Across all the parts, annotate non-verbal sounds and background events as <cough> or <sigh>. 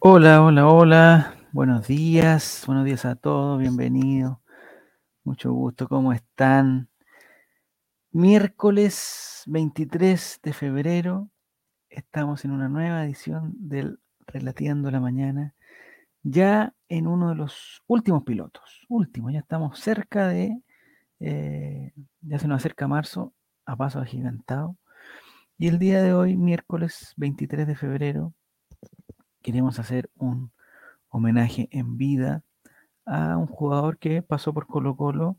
Hola, hola, hola. Buenos días, buenos días a todos, bienvenidos. Mucho gusto, ¿cómo están? Miércoles 23 de febrero, estamos en una nueva edición del Relatiendo la Mañana, ya en uno de los últimos pilotos, último, ya estamos cerca de, eh, ya se nos acerca marzo a paso agigantado. Y el día de hoy, miércoles 23 de febrero, queremos hacer un homenaje en vida a un jugador que pasó por Colo Colo,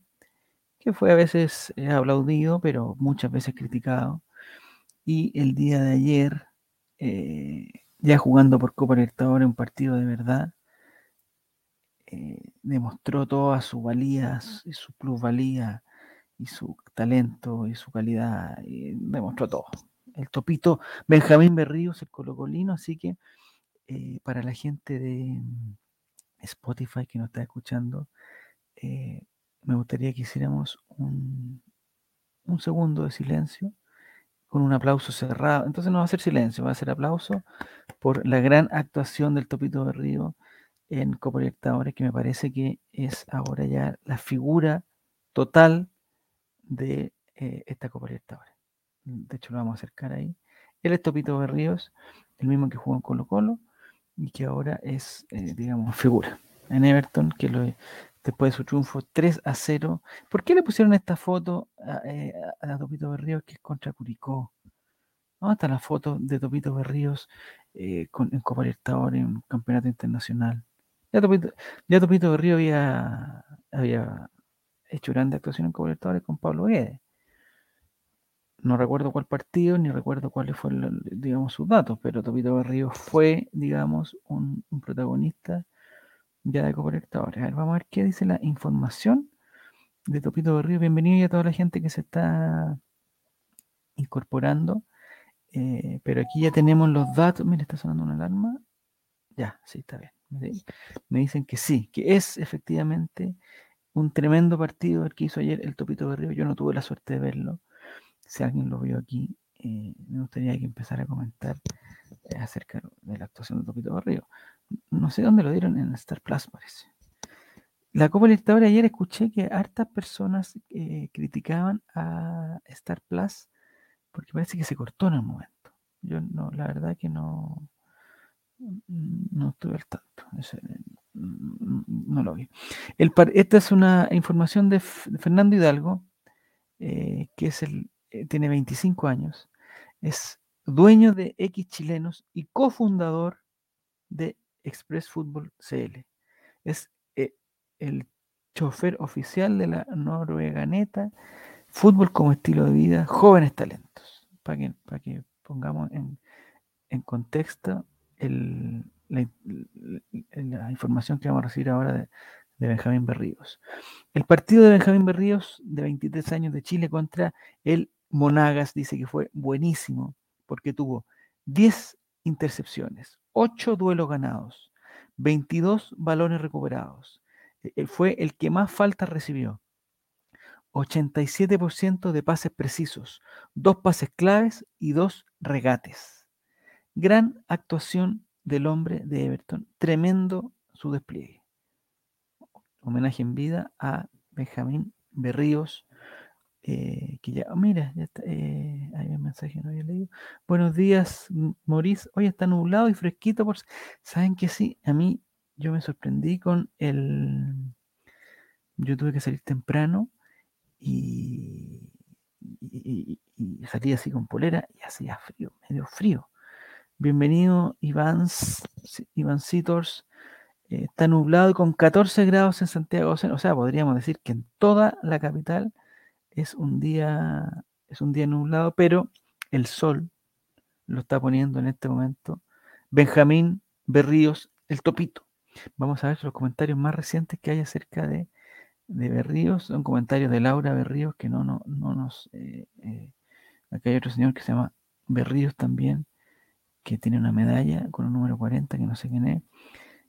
que fue a veces eh, aplaudido, pero muchas veces criticado. Y el día de ayer, eh, ya jugando por Copa Libertadores, un partido de verdad, eh, demostró toda su valía y su plusvalía y su talento y su calidad, y demostró todo. El topito Benjamín Berríos, el colocolino, así que para la gente de Spotify que nos está escuchando, eh, me gustaría que hiciéramos un, un, segundo de silencio con un aplauso cerrado. Entonces no va a ser silencio, va a ser aplauso por la gran actuación del Topito de Río en Copa Libertadores, que me parece que es ahora ya la figura total de eh, esta Copa Libertadores. De hecho, lo vamos a acercar ahí. Él es Topito de Ríos, el mismo que jugó en Colo Colo y que ahora es, eh, digamos, <laughs> figura en Everton, que después de su triunfo 3 a 0. ¿Por qué le pusieron esta foto a, eh, Topito Berríos que es contra Curicó? ¿Dónde está la foto de Topito Berríos eh, con, en Copa Libertadores, en campeonato internacional? Ya Topito, ya Topito Berríos había, había hecho grandes actuaciones en Copa Libertadores con Pablo Guedes no recuerdo cuál partido, ni recuerdo cuáles fueron, digamos, sus datos, pero Topito Berrío fue, digamos, un, protagonista ya de Copa Libertadores. A ver, vamos a ver qué dice la información de Topito Berrío. Bienvenido y a toda la gente que se está incorporando. Eh, pero aquí ya tenemos los datos. Mira, está sonando una alarma. Ya, sí, está bien. Me dicen que sí, que es efectivamente un tremendo partido el que hizo ayer el Topito Berrío. Yo no tuve la suerte de verlo si alguien lo vio aquí, eh, me gustaría que empezara a comentar eh, acerca de la actuación de Topito Barrio. No sé dónde lo dieron en Star Plus, parece. La Copa Libertadores ayer escuché que hartas personas eh, criticaban a Star Plus porque parece que se cortó en el momento. Yo no, la verdad que no, no estuve al tanto. no lo vi. esta es una información de, Fernando Hidalgo, que es el eh, tiene 25 años, es dueño de X chilenos y cofundador de Express Football CL. Es eh, el chofer oficial de la Norueganeta, fútbol como estilo de vida, jóvenes talentos. Para que, para que pongamos en, contexto la, información que vamos a recibir ahora de, de Benjamín Berríos. El partido de Benjamín Berríos, de 23 años de Chile, contra el Monagas dice que fue buenísimo porque tuvo 10 intercepciones, 8 duelos ganados, 22 balones recuperados. E, e, fue el que más faltas recibió. 87% de pases precisos, dos pases claves y dos regates. Gran actuación del hombre de Everton. Tremendo su despliegue. Homenaje en vida a Benjamín Berríos, eh, que ya, mira, ya está, eh, hay un mensaje no había leído. Buenos días, Maurice. Hoy está nublado y fresquito. Por... Saben que sí, a mí yo me sorprendí con el. Yo tuve que salir temprano y, y, salí así con polera y hacía frío, medio frío. Bienvenido, Iván, Ivancitors. Eh, está nublado con 14 grados en Santiago. O sea, podríamos decir que en toda la capital es un día, es un día nublado, pero el sol lo está poniendo en este momento Benjamín Berríos, el topito. Vamos a ver los comentarios más recientes que hay acerca de, de Berríos. Son comentarios de Laura Berríos que no, no, no nos... Eh, eh, acá hay otro señor que se llama Berríos también, que tiene una medalla con un número 40, que no sé quién es.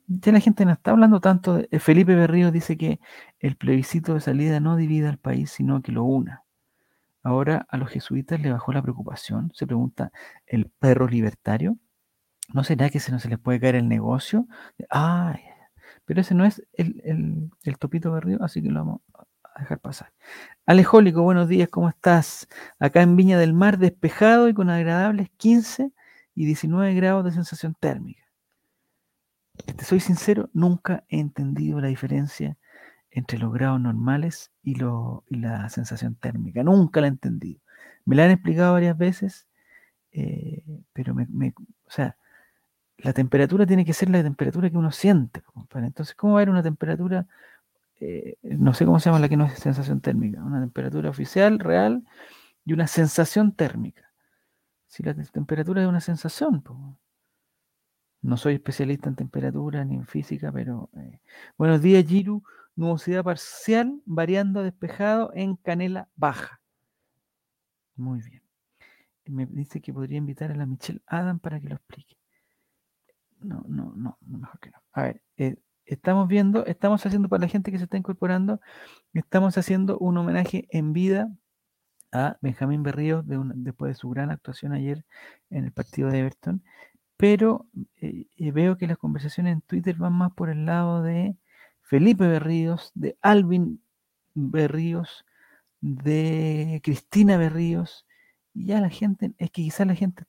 Ya la gente no está hablando tanto. De, Felipe Berrío dice que el plebiscito de salida no divida al país, sino que lo una. Ahora a los jesuitas le bajó la preocupación. Se pregunta, ¿el perro libertario? ¿No será que se no se les puede caer el negocio? Ay, pero ese no es el, el, topito berrío, así que lo vamos a dejar pasar. Alejólico, buenos días, ¿cómo estás? Acá en Viña del Mar, despejado y con agradables 15 y 19 grados de sensación térmica. Te soy sincero, nunca he entendido la diferencia entre los grados normales y, la sensación térmica. Nunca la he entendido. Me la han explicado varias veces, eh, pero me, o sea, la temperatura tiene que ser la temperatura que uno siente. Entonces, ¿cómo va a haber una temperatura, eh, no sé cómo se llama la que no es sensación térmica, una temperatura oficial, real, y una sensación térmica? Si la temperatura es una sensación, no soy especialista en temperatura ni en física, pero... Eh, buenos días, Giru. Nubosidad parcial, variando despejado en canela baja. Muy bien. Me dice que podría invitar a la Michelle Adam para que lo explique. No, no, no, mejor que no. A ver, eh, estamos viendo, estamos haciendo para la gente que se está incorporando, estamos haciendo un homenaje en vida a Benjamín Berríos después de su gran actuación ayer en el partido de Everton, pero eh, eh, veo que las conversaciones en Twitter van más por el lado de Felipe Berríos, de Alvin Berríos, de Cristina Berríos, y ya la gente, es que quizás la gente,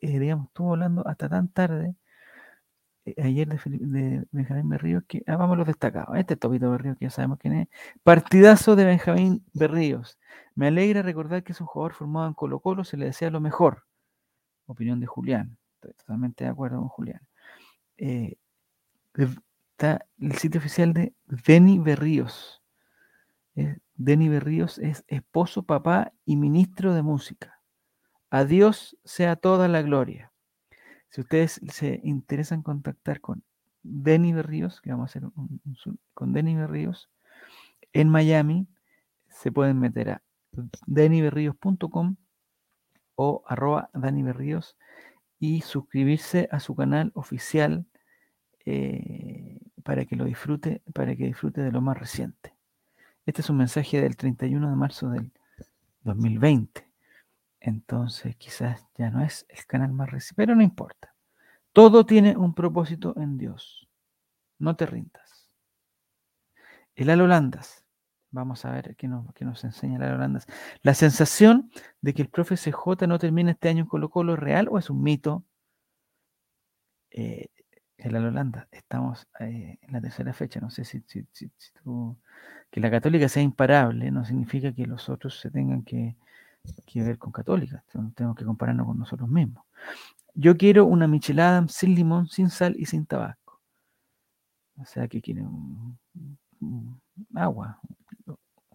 digamos, estuvo hablando hasta tan tarde eh, ayer de, Benjamín Berríos, que ah, vamos a los destacados. Este es Topito Berríos, que ya sabemos quién es. Partidazo de Benjamín Berríos. Me alegra recordar que es un jugador formado en Colo Colo, se le desea lo mejor. Opinión de Julián. Estoy totalmente de acuerdo con Julián. Eh, está el sitio oficial de Denny Berríos. Denny Berríos es esposo, papá y ministro de música. A Dios sea toda la gloria. Si ustedes se interesan contactar con Denny Berríos, que vamos a hacer un, con Denny Berríos, en Miami, se pueden meter a dennyberríos.com o arroba Dani Berríos y suscribirse a su canal oficial eh, para que lo disfrute, para que disfrute de lo más reciente. Este es un mensaje del 31 de marzo del 2020. Entonces quizás ya no es el canal más reciente, pero no importa. Todo tiene un propósito en Dios. No te rindas. El Alolandas. Vamos a ver qué nos, nos enseña el Alolandas. La sensación de que el profe CJ no termina este año en Colo Colo es real o es un mito. Eh, el Alolandas. Estamos eh, en la tercera fecha. No sé si, si, si tú... Que la católica sea imparable no significa que los otros se tengan que que ver con católica, tenemos que compararnos con nosotros mismos. Yo quiero una michelada sin limón, sin sal y sin tabaco. O sea que quiere agua,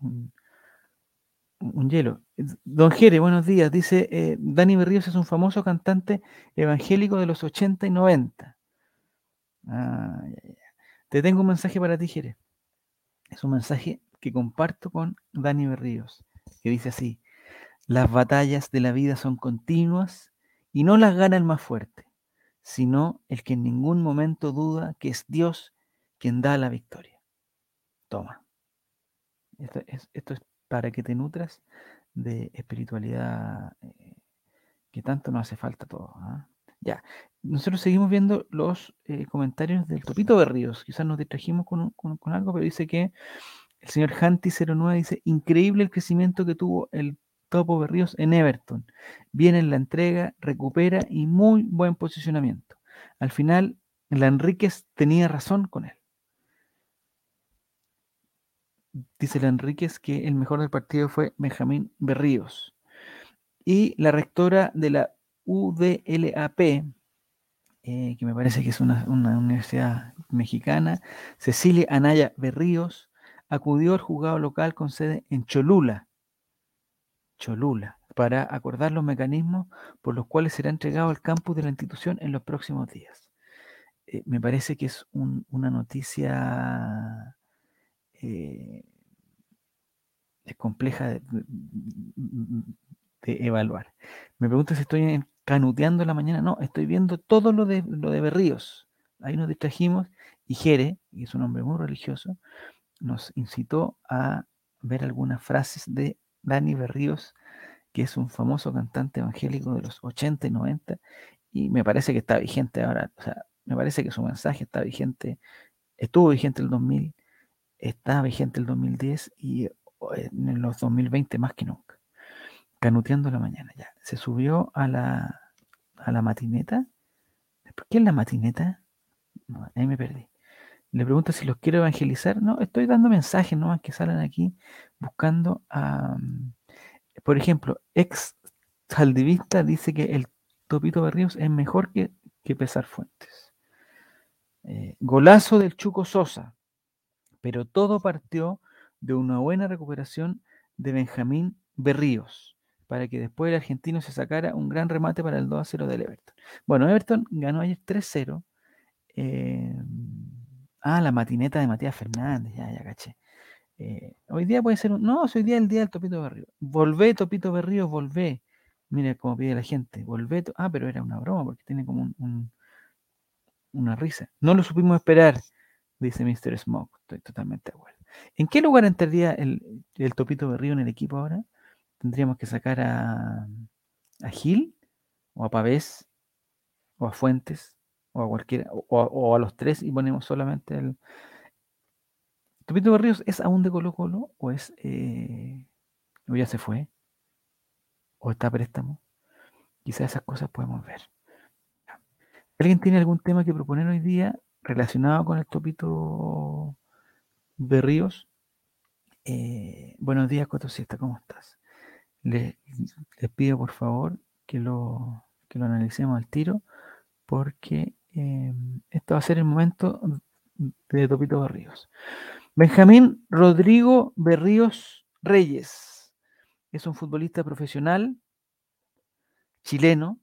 un, hielo. Don Jere, buenos días. Dice, eh, Dani Berríos es un famoso cantante evangélico de los 80 y 90. Ah, Te tengo un mensaje para ti, Jere. Es un mensaje que comparto con Dani Berríos, que dice así, las batallas de la vida son continuas y no las gana el más fuerte, sino el que en ningún momento duda que es Dios quien da la victoria. Toma. Esto es, para que te nutras de espiritualidad eh, que tanto nos hace falta a todos. ¿ah? Ya, nosotros seguimos viendo los eh, comentarios del Topito Berríos. Quizás nos distrajimos con, con algo, pero dice que el señor Hanti09 dice, increíble el crecimiento que tuvo el Topo Berríos en Everton. Viene en la entrega, recupera y muy buen posicionamiento. Al final, la Enríquez tenía razón con él. Dice la Enríquez que el mejor del partido fue Benjamín Berríos. Y la rectora de la UDLAP, eh, que me parece que es una, una, universidad mexicana, Cecilia Anaya Berríos, acudió al juzgado local con sede en Cholula Cholula, para acordar los mecanismos por los cuales será entregado el campus de la institución en los próximos días. Eh, me parece que es una noticia eh, compleja de, evaluar. Me pregunto si estoy canuteando la mañana. No, estoy viendo todo lo de, lo de Berríos. Ahí nos distrajimos y Jere, que es un hombre muy religioso, nos incitó a ver algunas frases de Dani Berríos, que es un famoso cantante evangélico de los 80 y 90, y me parece que está vigente ahora, o sea, me parece que su mensaje está vigente, estuvo vigente el 2000, está vigente el 2010 y en los 2020 más que nunca. Canuteando la mañana, ya. Se subió a la, a la matineta. ¿Qué es la matineta? No, ahí me perdí. Le pregunto si los quiero evangelizar. No, estoy dando mensajes nomás que salen aquí buscando a. Por ejemplo, ex saldivista dice que el Topito Berríos es mejor que, que Pesar Fuentes. Eh, golazo del Chuco Sosa. Pero todo partió de una buena recuperación de Benjamín Berríos para que después el argentino se sacara un gran remate para el 2 a 0 del Everton. Bueno, Everton ganó ayer 3-0. Eh, ah, la matineta de Matías Fernández, ya, ya caché. Eh, hoy día puede ser un. No, hoy día el día del Topito Berrío. Volvé, Topito Berrío, volvé. Mira cómo pide la gente. Volvé. Ah, pero era una broma porque tiene como un, una risa. No lo supimos esperar, dice Mr. Smoke. Estoy totalmente de acuerdo. ¿En qué lugar entraría el, el Topito Berrío en el equipo ahora? Tendríamos que sacar a, a Gil, o a Pavés, o a Fuentes, o a cualquiera, o, a los tres y ponemos solamente el. ¿Topito Berríos es aún de Colo Colo o es. Eh, o ya se fue? ¿O está a préstamo? Quizás esas cosas podemos ver. ¿Alguien tiene algún tema que proponer hoy día relacionado con el Topito Berríos? Eh, buenos días, Cotosieta, ¿cómo estás? Les, pido por favor que lo, que lo analicemos al tiro porque Em, esto va a ser el momento de Topito Berríos. Benjamín Rodrigo Berríos Reyes es un futbolista profesional chileno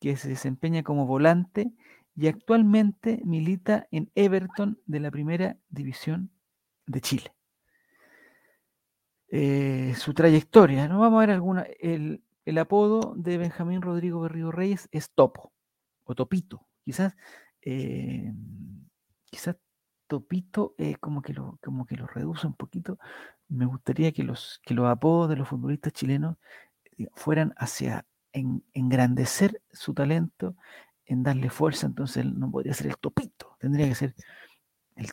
que se desempeña como volante y actualmente milita en Everton de la Primera División de Chile. Eh, su trayectoria, ¿no? Vamos a ver alguna. El, el apodo de Benjamín Rodrigo Berríos Reyes es Topo o Topito, Quizás, eh, quizás Topito eh, como, que lo, como que lo reduce un poquito. Me gustaría que los, que los apodos de los futbolistas chilenos eh, fueran hacia engrandecer su talento, en darle fuerza, entonces no podría ser el topito, tendría que ser el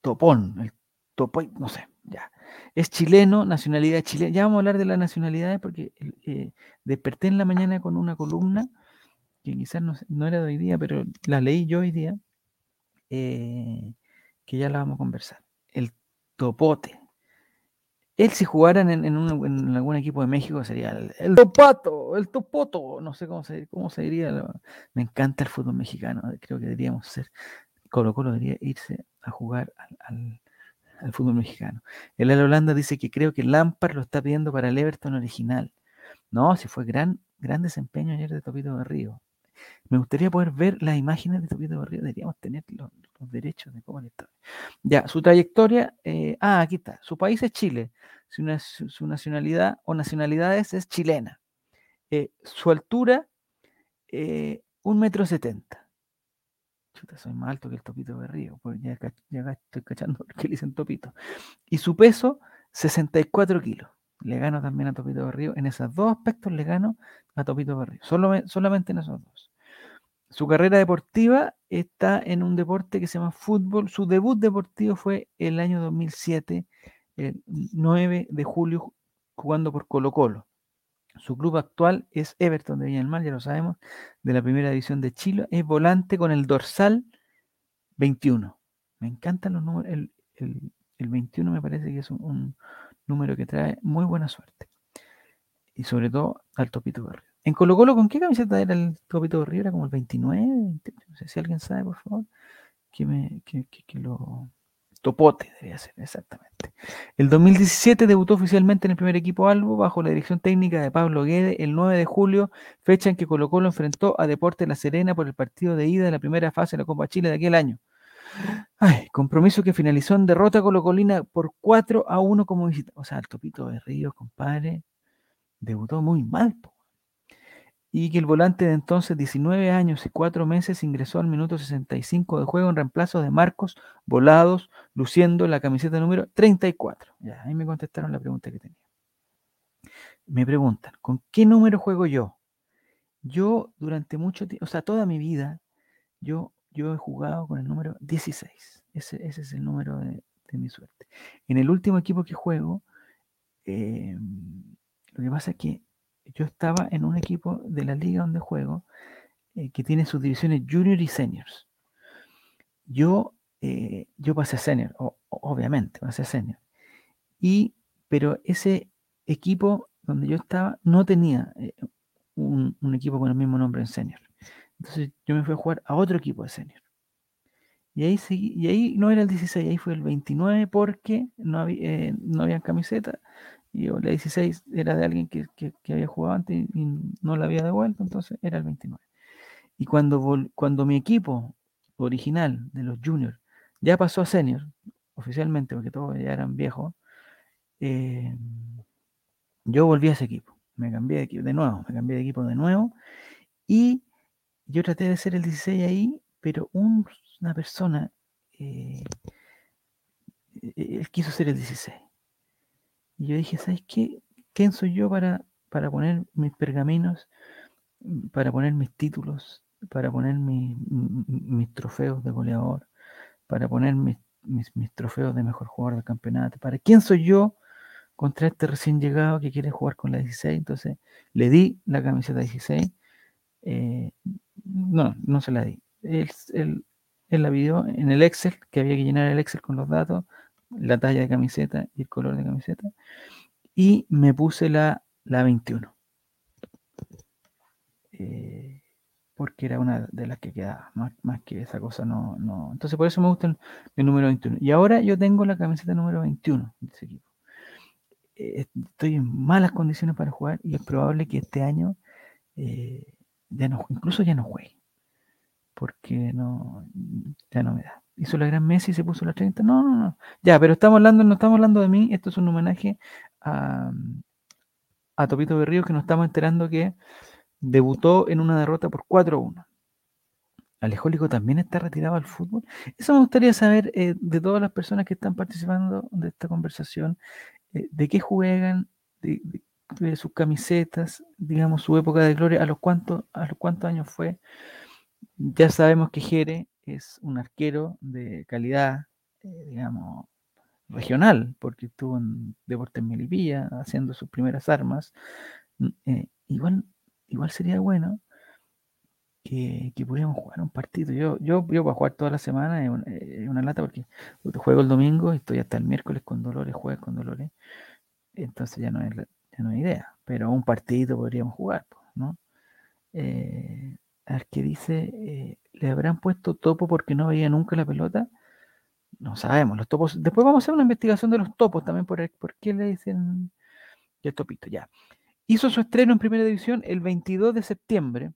topón, el topo, no sé, ya. Es chileno, nacionalidad chilena. Ya vamos a hablar de las nacionalidades porque desperté en la mañana con una columna que quizás no, era de hoy día, pero la leí yo hoy día, eh, que ya la vamos a conversar. El topote. Él si jugaran en, algún equipo de México sería el, topato, el topoto, no sé cómo se, cómo se diría. Me encanta el fútbol mexicano, creo que deberíamos ser, Colo Colo debería irse a jugar al, fútbol mexicano. El Al Holanda dice que creo que Lampard lo está pidiendo para el Everton original. No, si fue gran, gran desempeño ayer de Topito de Río. Me gustaría poder ver las imágenes de Topito Barrio. Deberíamos tener los, derechos de cómo está. Ya, su trayectoria. Eh, ah, aquí está. Su país es Chile. Su, nacionalidad o nacionalidades es chilena. Eh, su altura, eh, un metro setenta. Chuta, soy más alto que el Topito Berrío. Pues ya, ya estoy cachando que le dicen Topito. Y su peso, 64 kilos. Le gano también a Topito Berrío. En esos dos aspectos le gano a Topito Berrío. solamente en esos dos. Su carrera deportiva está en un deporte que se llama fútbol. Su debut deportivo fue el año 2007, el 9 de julio, jugando por Colo Colo. Su club actual es Everton de Viña del Mar, ya lo sabemos, de la primera división de Chile. Es volante con el dorsal 21. Me encantan los números. El, 21 me parece que es un, número que trae muy buena suerte. Y sobre todo al Topito Berrío. En Colo Colo, ¿con qué camiseta era el Topito Berrío? ¿Era como el 29? No sé si alguien sabe, por favor. Que, me, que, lo... Topote debería ser, exactamente. El 2017 debutó oficialmente en el primer equipo Albo bajo la dirección técnica de Pablo Guede el 9 de julio, fecha en que Colo Colo enfrentó a Deporte La Serena por el partido de ida de la primera fase de la Copa Chile de aquel año. Ay, compromiso que finalizó en derrota colocolina por 4 a 1 como visita. O sea, el Topito de Ríos, compadre, debutó muy mal. Y que el volante de entonces, 19 años y 4 meses, ingresó al minuto 65 de juego en reemplazo de Marcos Volados, luciendo la camiseta número 34. Ya, ahí me contestaron la pregunta que tenía. Me preguntan, ¿con qué número juego yo? Yo durante mucho tiempo, o sea, toda mi vida, yo, yo he jugado con el número 16. Ese, ese es el número de, de mi suerte. En el último equipo que juego, eh, lo que pasa es que yo estaba en un equipo de la liga donde juego eh, que tiene sus divisiones junior y seniors. Yo, eh, yo pasé a senior, obviamente, pasé a senior. Y, pero ese equipo donde yo estaba no tenía eh, un, equipo con el mismo nombre en senior. Entonces yo me fui a jugar a otro equipo de senior. Y ahí, seguí- y ahí no era el 16, ahí fue el 29 porque no había, no había camiseta. Y la 16 era de alguien que, que- había jugado antes y, no la había devuelto, entonces era el 29. Y cuando, vol- cuando mi equipo original de los juniors ya pasó a senior, oficialmente, porque todos ya eran viejos, eh, yo volví a ese equipo. Me cambié de equipo de nuevo, me cambié de equipo de nuevo. Y yo traté de ser el 16 ahí, pero un- una persona, eh, eh, él quiso ser el 16. Y yo dije, ¿sabes qué? ¿Quién soy yo para, para poner mis pergaminos, mm, para poner mis títulos, para poner mis, mis trofeos de goleador, para poner mis, mis, mis trofeos de mejor jugador del campeonato? ¿Para quién soy yo contra este recién llegado que quiere jugar con la 16? Entonces le di la camiseta 16. eh, no, no se la di. Él, él- él la pidió en el Excel, que había que llenar el Excel con los datos, la talla de camiseta y el color de camiseta y me puse la, la 21. eh, porque era una de las que quedaba, más, más que esa cosa no, no. Entonces por eso me gusta el, número 21. Y ahora yo tengo la camiseta número 21 de ese equipo. Eh, estoy en malas condiciones para jugar y es probable que este año eh, ya no, incluso ya no juegue. Porque no, ya no me da. Hizo la gran Messi y se puso la 30. No, no, no. Ya, pero estamos hablando, no estamos hablando de mí. Esto es un homenaje a, a Topito Berrío que nos estamos enterando que debutó en una derrota por 4-1. Alejólico también está retirado al fútbol. Eso me gustaría saber eh, de todas las personas que están participando de esta conversación, eh, de qué juegan, de- de sus camisetas, digamos, su época de gloria, a los cuántos, a los cuántos años fue. Ya sabemos que Jere es un arquero de calidad, eh, digamos, regional, porque estuvo en Deportes Melipilla haciendo sus primeras armas. Mm, eh, igual, igual sería bueno que, que pudiéramos jugar un partido. Yo, yo, yo para jugar toda la semana es una, es una lata porque juego el domingo y estoy hasta el miércoles con dolores, jueves con dolores. Entonces ya no es, ya no es idea. Pero un partido podríamos jugar, ¿no? Eh, a ver qué dice, eh, ¿le habrán puesto topo porque no veía nunca la pelota? No sabemos, los topos. Después vamos a hacer una investigación de los topos también por, por qué le dicen el topito, ya. Hizo su estreno en Primera División el 22 de septiembre,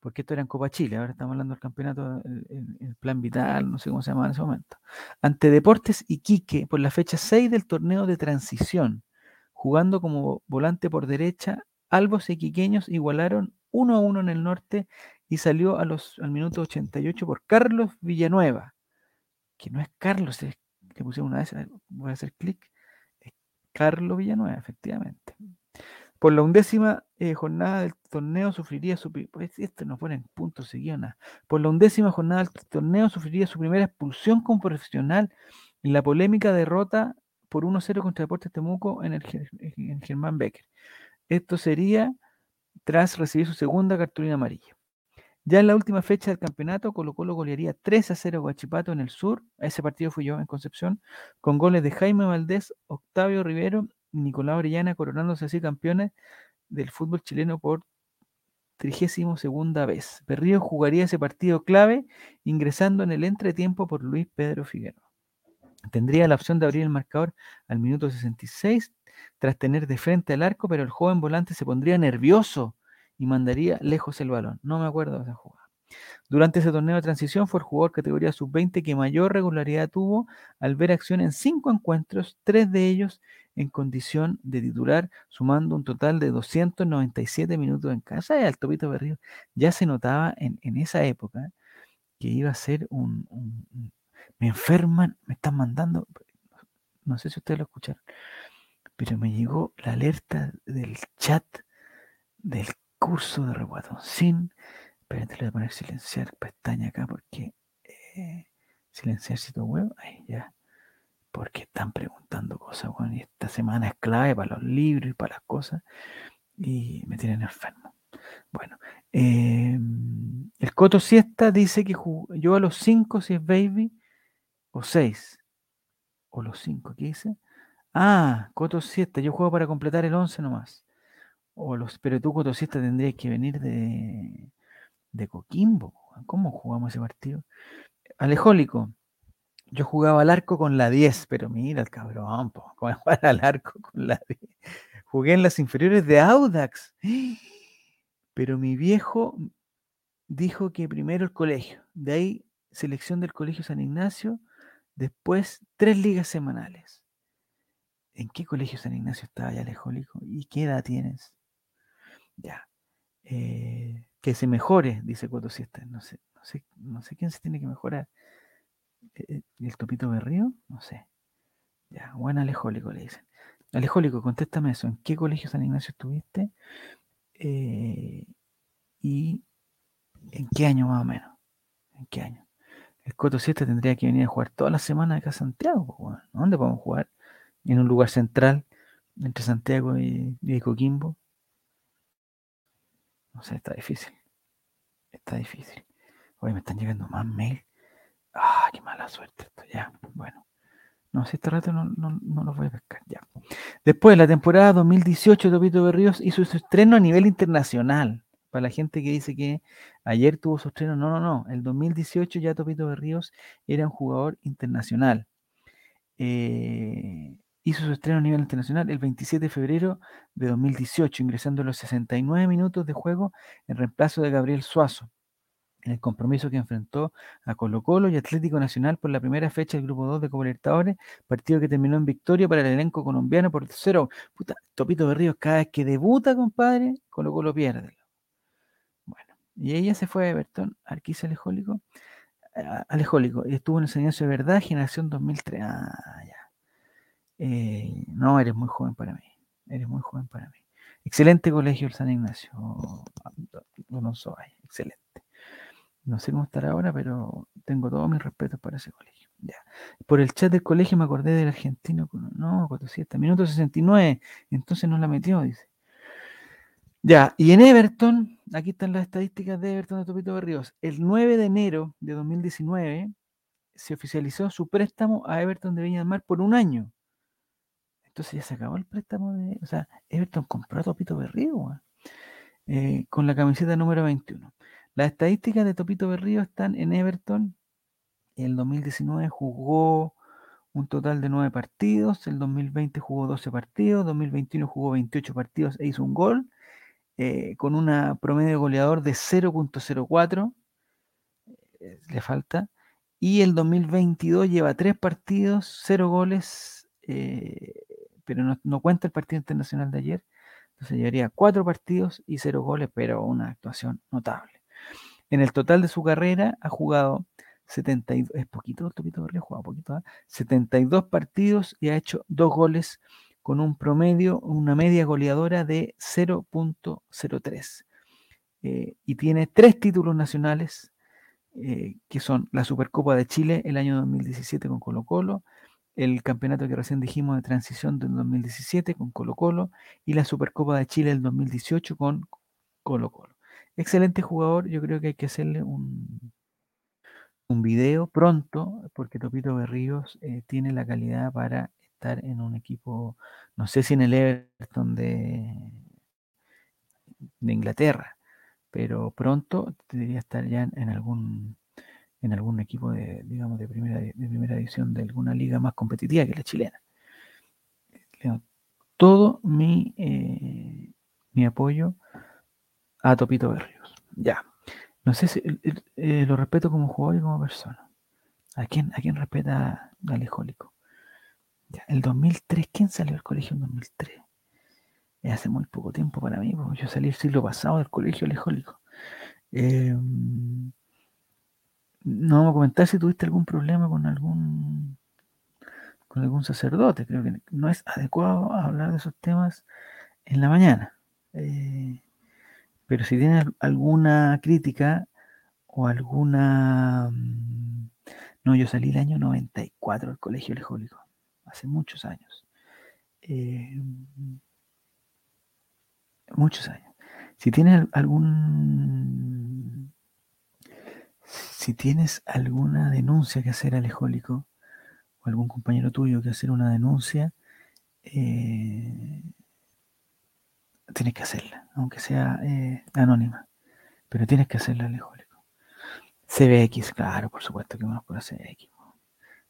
porque esto era en Copa Chile, ahora estamos hablando del campeonato, el, el- Plan Vital, no sé cómo se llamaba en ese momento. Ante Deportes Iquique, por la fecha 6 del torneo de transición, jugando como volante por derecha, Albos e Iquiqueños igualaron 1 a 1 en el norte y salió a los, al minuto 88 por Carlos Villanueva, que no es Carlos, es, le pusieron una vez, ver, voy a hacer clic, es Carlos Villanueva, efectivamente. Por la undécima eh, jornada del torneo sufriría su... Pues esto no ponen puntos. Por la undécima jornada del torneo sufriría su primera expulsión como profesional en la polémica derrota por 1-0 contra Deportes Temuco en el en Germán Becker. Esto sería tras recibir su segunda cartulina amarilla. Ya en la última fecha del campeonato, Colo Colo golearía 3 a 0 a Guachipato en el sur. A ese partido fui yo en Concepción, con goles de Jaime Valdés, Octavio Rivero y Nicolás Orellana, coronándose así campeones del fútbol chileno por 32 segunda vez. Berrío jugaría ese partido clave, ingresando en el entretiempo por Luis Pedro Figueroa. Tendría la opción de abrir el marcador al minuto 66 tras tener de frente al arco, pero el joven volante se pondría nervioso y mandaría lejos el balón. No me acuerdo de esa jugada. Durante ese torneo de transición fue el jugador categoría sub-20 que mayor regularidad tuvo al ver acción en cinco encuentros, tres de ellos en condición de titular, sumando un total de 297 minutos en casa. El Topito Berrío ya se notaba en, en esa época que iba a ser un, un- un- Me enferman, me están mandando... No sé si ustedes lo escucharon, pero me llegó la alerta del chat del Curso de Reguatón sin. Espérate, le voy a poner silenciar pestaña acá porque. Eh, silenciar sitio web. Ahí ya. Porque están preguntando cosas, bueno, y esta semana es clave para los libros y para las cosas. Y me tienen enfermo. Bueno, em, el Coto Siesta dice que yo a los 5 si es baby, o 6, o los 5, ¿qué dice? Ah, Coto Siesta, yo juego para completar el 11 nomás. O los, pero tú, Coto Siesta, tendrías que venir de, de Coquimbo. ¿Cómo jugamos ese partido? Alejólico. Yo jugaba al arco con la 10, pero mira el cabrón, ¿cómo <laughs> jugar al arco con la 10? Jugué en las inferiores de Audax. <gasps> Pero mi viejo dijo que primero el colegio, de ahí selección del Colegio San Ignacio, después tres ligas semanales. ¿En qué colegio San Ignacio estaba ya Alejólico? ¿Y qué edad tienes? Ya. Eh, que se mejore, dice Cuatro Siestas. No sé, no sé, no sé quién se tiene que mejorar. Eh, ¿El Topito Berrío? No sé. Ya, buen Alejólico le dicen. Alejólico, contéstame eso. ¿En qué colegio San Ignacio estuviste? Eh, ¿Y en qué año más o menos? ¿En qué año? El Coto 7 tendría que venir a jugar toda la semana acá a Santiago. ¿Dónde podemos jugar? En un lugar central entre Santiago y, Coquimbo. No sé, está difícil. Está difícil. Hoy me están llegando más mail. Ah, qué mala suerte esto. Ya, bueno. No, si este rato no, no, los voy a pescar. Ya. Después, la temporada 2018, Topito Berríos hizo su estreno a nivel internacional. Para la gente que dice que ayer tuvo su estreno, no, no, no. El 2018 ya Topito Berríos era un jugador internacional. Eh, hizo su estreno a nivel internacional el 27 de febrero de 2018, ingresando a los 69 minutos de juego en reemplazo de Gabriel Suazo en el compromiso que enfrentó a Colo Colo y Atlético Nacional por la primera fecha del Grupo 2 de Copa Libertadores, partido que terminó en victoria para el elenco colombiano por 0. Puta, Topito Berríos cada vez que debuta, compadre, Colo Colo pierde. Bueno, y ella se fue a Everton, Arquisa Alejólico, Alejólico, y estuvo en enseñanza de verdad, generación 2003. Ah, ya. Eh, no, eres muy joven para mí, eres muy joven para mí. Excelente colegio el San Ignacio, no soy, excelente. No sé cómo estará ahora, pero tengo todos mis respetos para ese colegio. Ya. Por el chat del colegio me acordé del argentino. No, 47, minuto 69. Entonces no la metió, dice. Ya, y en Everton, aquí están las estadísticas de Everton de Topito Berríos. El 9 de enero de 2019 se oficializó su préstamo a Everton de Viña del Mar por un año. Entonces ya se acabó el préstamo de. O sea, Everton compró a Topito Berrío, eh, con la camiseta número 21. Las estadísticas de Topito Berrío están en Everton. El 2019 jugó un total de 9 partidos. El 2020 jugó 12 partidos. 2021 jugó 28 partidos e hizo un gol. Eh, con una promedio goleador de 0.04. Eh, le falta. Y el 2022 lleva 3 partidos, 0 goles. Pero no, no, cuenta el partido internacional de ayer. Entonces llevaría 4 partidos y 0 goles, pero una actuación notable. En el total de su carrera ha jugado 72, es poquito, ha jugado poquito, 72 ¿ah? partidos y ha hecho dos goles con un promedio, una media goleadora de 0.03. Eh, y tiene tres títulos nacionales, eh, que son la Supercopa de Chile el año 2017 con Colo Colo, el campeonato que recién dijimos de transición del 2017 con Colo Colo y la Supercopa de Chile del 2018 con Colo Colo. Excelente jugador, yo creo que hay que hacerle un, un video pronto, porque Topito Berríos eh, tiene la calidad para estar en un equipo, no sé si en el Everton de, de Inglaterra, pero pronto debería estar ya en, algún en algún equipo de, digamos, de primera, de primera división de alguna liga más competitiva que la chilena. Todo mi, eh, mi apoyo a Topito Berrios. Ya. No sé si eh, lo respeto como jugador y como persona. ¿A quién, a quién respeta Alejólico? El 2003, ¿quién salió del colegio en 2003? hace muy poco tiempo para mí, porque yo salí el siglo pasado del colegio Alejólico. Em, no vamos a comentar si tuviste algún problema con algún con algún sacerdote. Creo que no es adecuado hablar de esos temas en la mañana. Eh, Pero si tienes alguna crítica o alguna... Mm, no, yo salí el año 94 del colegio lejólico, hace muchos años. Eh, muchos años. Si tienes algún... Si tienes alguna denuncia que hacer al ejólico, o algún compañero tuyo que hacer una denuncia, eh, tienes que hacerla, aunque sea eh, anónima, pero tienes que hacerla alejólico. CBX, claro, por supuesto que vamos por CBX.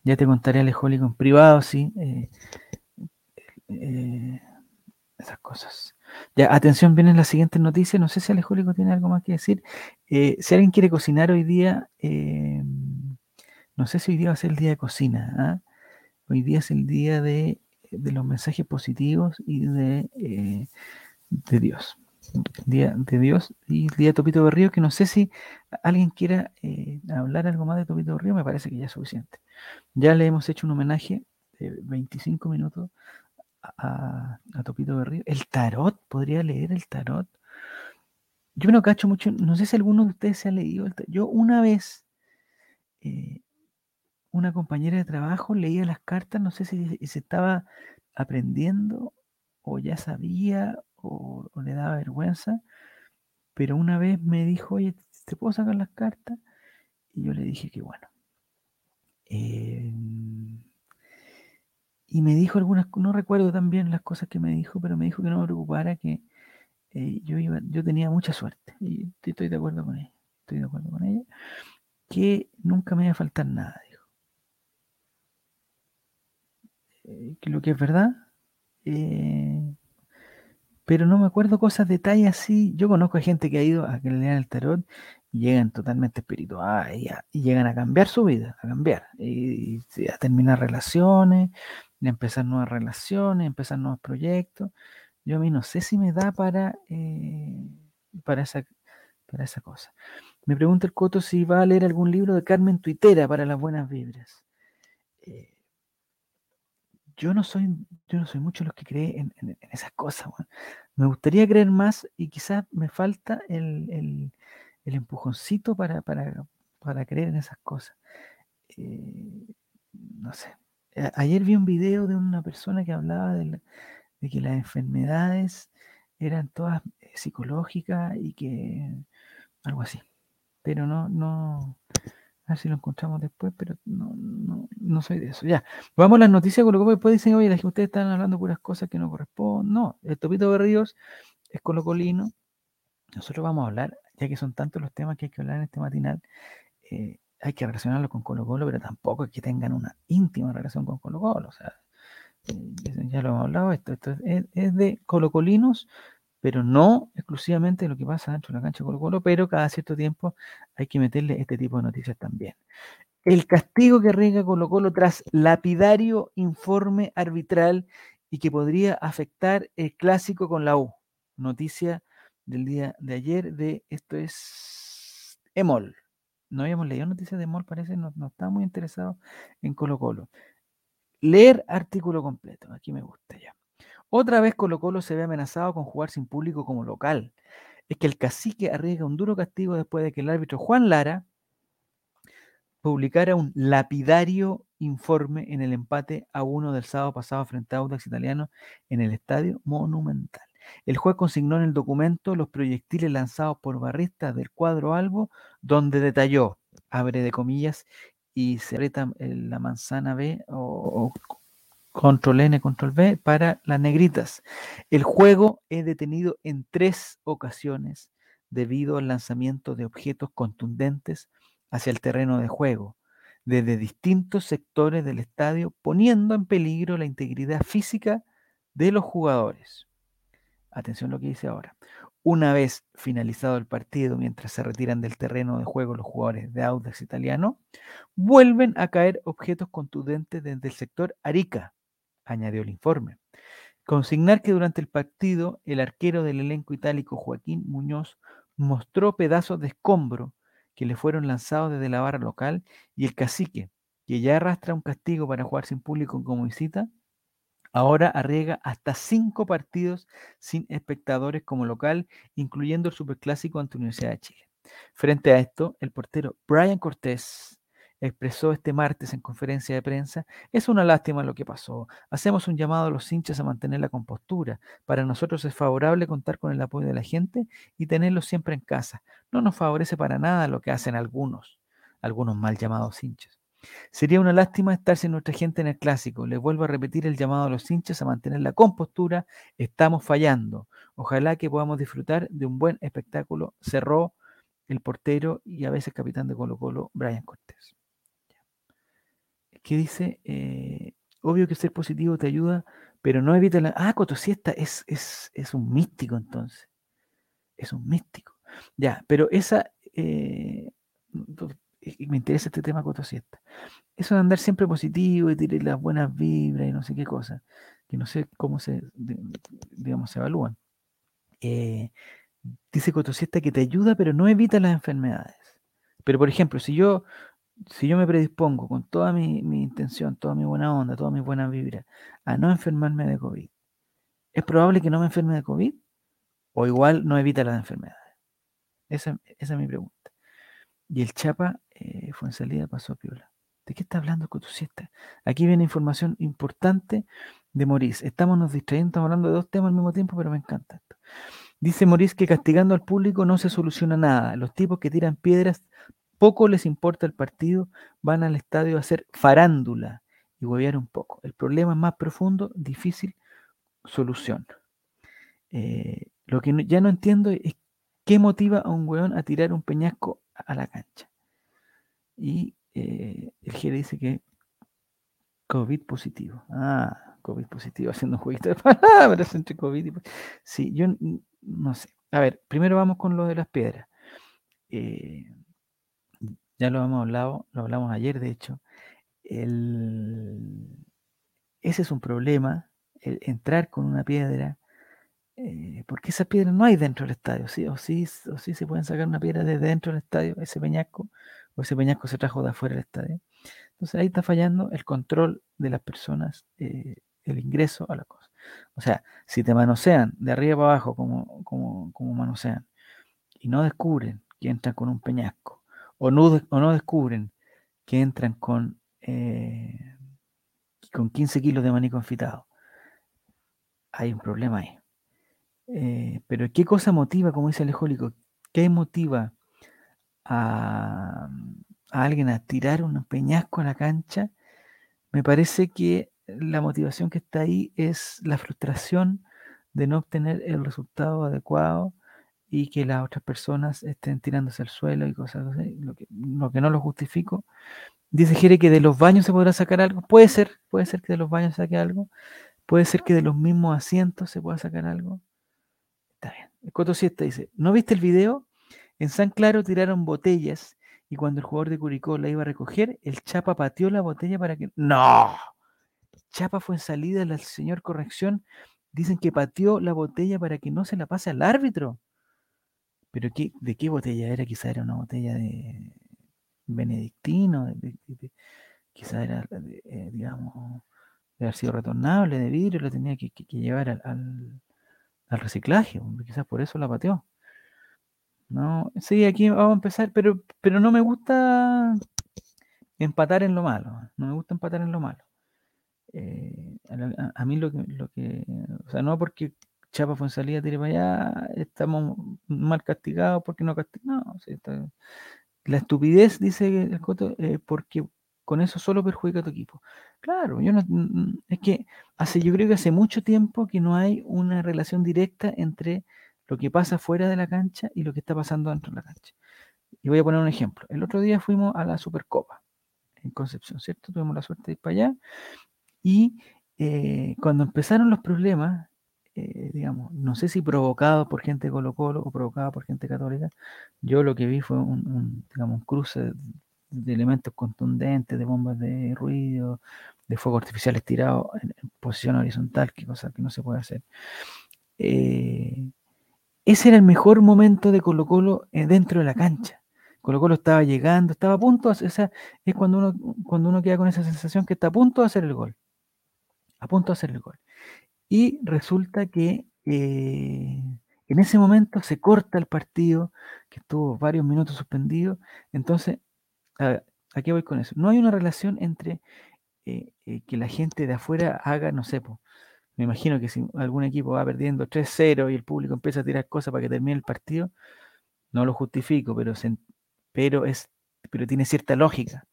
Ya te contaré alejólico en privado, sí, eh, eh, esas cosas. Ya, atención, vienen las siguientes noticias. No sé si Alejólico tiene algo más que decir. si alguien quiere cocinar hoy día, no sé si hoy día va a ser el día de cocina. ¿ah? Hoy día es el día de, los mensajes positivos y de de Dios. Día de Dios y día de Topito de Río, que no sé si alguien quiera eh, hablar algo más de Topito de Río, me parece que ya es suficiente. Ya le hemos hecho un homenaje de 25 minutos a, Topito de Río. El tarot, podría leer el tarot. Yo no cacho mucho, no sé si alguno de ustedes se ha leído el tarot. Yo una vez, eh, una compañera de trabajo leía las cartas, no sé si se estaba aprendiendo o ya sabía o, le daba vergüenza, pero una vez me dijo, oye, ¿te puedo sacar las cartas? Y yo le dije que bueno. Em, y me dijo algunas, no recuerdo también las cosas que me dijo, pero me dijo que no me preocupara, que eh, yo, iba, yo tenía mucha suerte. Y estoy de acuerdo con ella. Estoy de acuerdo con ella. Que nunca me iba a faltar nada, dijo. Eh, que lo que es verdad, eh, pero no me acuerdo cosas, detalles así. Yo conozco a gente que ha ido a que le lean el tarot y llegan totalmente espirituales y, llegan a cambiar su vida, a cambiar, y, a terminar relaciones, empezar nuevas relaciones, empezar nuevos proyectos. Yo a mí no sé si me da para, eh, para, esa, para esa cosa. Me pregunta el Coto si va a leer algún libro de Carmen Tuitera para las buenas vibras. Eh, yo no soy, yo no soy mucho los que creen en, esas cosas. Me gustaría creer más y quizás me falta el, empujoncito para, para, creer en esas cosas. Eh, no sé. Ayer vi un video de una persona que hablaba de, que las enfermedades eran todas eh, psicológicas y que algo así. Pero no, no, a ver si lo encontramos después, pero no, no, no soy de eso. Ya, vamos a las noticias Colo Colo. Después dicen, oye, que ustedes están hablando puras cosas que no corresponden. No, el Topito de Ríos es colocolino. Nosotros vamos a hablar, ya que son tantos los temas que hay que hablar en este matinal, eh, hay que relacionarlo con Colo Colo, pero tampoco es que tengan una íntima relación con Colo Colo. O sea, eh, ya lo hemos hablado, esto, esto es, es de colocolinos pero no exclusivamente lo que pasa dentro de la cancha de Colo Colo, pero cada cierto tiempo hay que meterle este tipo de noticias también. El castigo que arriesga Colo Colo tras lapidario informe arbitral y que podría afectar el clásico con la U. Noticia del día de ayer de esto es Emol. No habíamos leído noticias de Emol, parece, no, no está muy interesado en Colo Colo. Leer artículo completo, aquí me gusta ya. Otra vez Colo Colo se ve amenazado con jugar sin público como local. Es que el cacique arriesga un duro castigo después de que el árbitro Juan Lara publicara un lapidario informe en el empate a uno del sábado pasado frente a Audax Italiano en el Estadio Monumental. El juez consignó en el documento los proyectiles lanzados por barristas del cuadro Albo, donde detalló, abre de comillas, y se reta la manzana B o, Control N, Control V para las negritas. El juego es detenido en tres ocasiones debido al lanzamiento de objetos contundentes hacia el terreno de juego, desde distintos sectores del estadio, poniendo en peligro la integridad física de los jugadores. Atención lo que dice ahora. Una vez finalizado el partido, mientras se retiran del terreno de juego los jugadores de Audax italiano, vuelven a caer objetos contundentes desde el sector Arica, añadió el informe. Consignar que durante el partido el arquero del elenco itálico Joaquín Muñoz mostró pedazos de escombro que le fueron lanzados desde la barra local y el cacique, que ya arrastra un castigo para jugar sin público como visita, Ahora arriesga hasta cinco partidos sin espectadores como local, incluyendo el Superclásico ante Universidad de Chile. Frente a esto, el portero Brian Cortés expresó este martes en conferencia de prensa, es una lástima lo que pasó. Hacemos un llamado a los hinchas a mantener la compostura. Para nosotros es favorable contar con el apoyo de la gente y tenerlos siempre en casa. No nos favorece para nada lo que hacen algunos, algunos mal llamados hinchas. Sería una lástima estar sin nuestra gente en el clásico. Les vuelvo a repetir el llamado a los hinchas a mantener la compostura. Estamos fallando. Ojalá que podamos disfrutar de un buen espectáculo. Cerró el portero y a veces capitán de Colo Colo, Brian Cortés. Que dice, eh, obvio que ser positivo te ayuda, pero no evita la... Ah, Cotosiesta es, es, es un místico entonces. Es un místico. Ya, pero esa... Eh, me interesa este tema Cotosiesta. Eso de andar siempre positivo y tirar las buenas vibras y no sé qué cosa, que no sé cómo se, digamos, se evalúan. Eh, dice Cotosiesta que te ayuda, pero no evita las enfermedades. Pero, por ejemplo, si yo, si yo me predispongo con toda mi, intención, toda mi buena onda, toda mi buena vibra, a no enfermarme de COVID, ¿es probable que no me enferme de COVID? ¿O igual no evita las enfermedades? Esa, esa es mi pregunta. Y el Chapa eh, fue en salida, pasó a Piola. ¿De qué está hablando Cotosiesta? Aquí viene información importante de Maurice. Estamos nos distrayendo, estamos hablando de dos temas al mismo tiempo, pero me encanta esto. Dice Maurice que castigando al público no se soluciona nada. Los tipos que tiran piedras, poco les importa el partido, van al estadio a hacer farándula y huevear un poco. El problema es más profundo, difícil solución. Eh, lo que ya no entiendo es qué motiva a un weón a tirar un peñasco a la cancha. Y eh, el G dice que COVID positivo. Ah, COVID positivo, <laughs> haciendo un jueguito de palabras entre COVID y... Sí, yo no sé. A ver, primero vamos con lo de las piedras. Eh, ya lo hemos hablado, lo hablamos ayer, de hecho. Ese es un problema, el entrar con una piedra, eh, porque esas piedras no hay dentro del estadio, ¿sí? O sí, o sí se pueden sacar una piedra desde dentro del estadio, ese peñasco, ese peñasco se trajo de afuera del estadio. Entonces ahí está fallando el control de las personas eh, el ingreso a la cosa. O sea, si te manosean de arriba para abajo como, como, como manosean y no descubren que entran con un peñasco o no, o no descubren que entran con, eh, con 15 kilos de maní confitado, hay un problema ahí. Eh, pero ¿qué cosa motiva, como dice el ejólico, qué motiva a, alguien a tirar un peñasco a la cancha? Me parece que la motivación que está ahí es la frustración de no obtener el resultado adecuado y que las otras personas estén tirándose al suelo y cosas así, lo que, lo que no lo justifico. Dice Jere que de los baños se podrá sacar algo. Puede ser, puede ser que de los baños se saque algo. Puede ser que de los mismos asientos se pueda sacar algo. Está bien. El Coto Siesta dice, ¿no viste el video? En San Claro tiraron botellas y cuando el jugador de Curicó la iba a recoger, el Chapa pateó la botella para que... ¡No! Chapa fue en salida, el señor corrección dicen que pateó la botella para que no se la pase al árbitro. Pero qué, ¿de qué botella era? Quizá era una botella de benedictino, quizá era, eh, digamos, de haber sido retornable de vidrio, lo tenía que, llevar al, reciclaje, quizás por eso la pateó. No, sí, aquí vamos a empezar, pero, pero no me gusta empatar en lo malo, no me gusta empatar en lo malo. Eh, a, mí lo que, lo que, o sea, no porque Chapa salida, tire para allá, estamos mal castigados porque no castigamos. No, la estupidez, dice el Coto, eh, porque con eso solo perjudica a tu equipo. Claro, yo no, es que hace, yo creo que hace mucho tiempo que no hay una relación directa entre lo que pasa fuera de la cancha y lo que está pasando dentro de la cancha. Y voy a poner un ejemplo. El otro día fuimos a la Supercopa en Concepción, ¿cierto? Tuvimos la suerte de ir para allá y eh, cuando empezaron los problemas, eh, digamos, no sé si provocados por gente de Colo Colo o provocados por gente católica, yo lo que vi fue un, digamos, un cruce de, elementos contundentes, de bombas de ruido, de fuego artificial tirados en, posición horizontal, que cosa que no se puede hacer. Eh, ese era el mejor momento de Colo Colo dentro de la cancha. Colo Colo estaba llegando, estaba a punto, o sea, es cuando uno, cuando uno queda con esa sensación que está a punto de hacer el gol a punto de hacer el gol. Y resulta que eh, en ese momento se corta el partido, que estuvo varios minutos suspendido. Entonces, a, ¿a qué voy con eso? No hay una relación entre eh, eh, que la gente de afuera haga, no sé, po, me imagino que si algún equipo va perdiendo 3-0 y el público empieza a tirar cosas para que termine el partido, no lo justifico, pero, pero, es, pero tiene cierta lógica.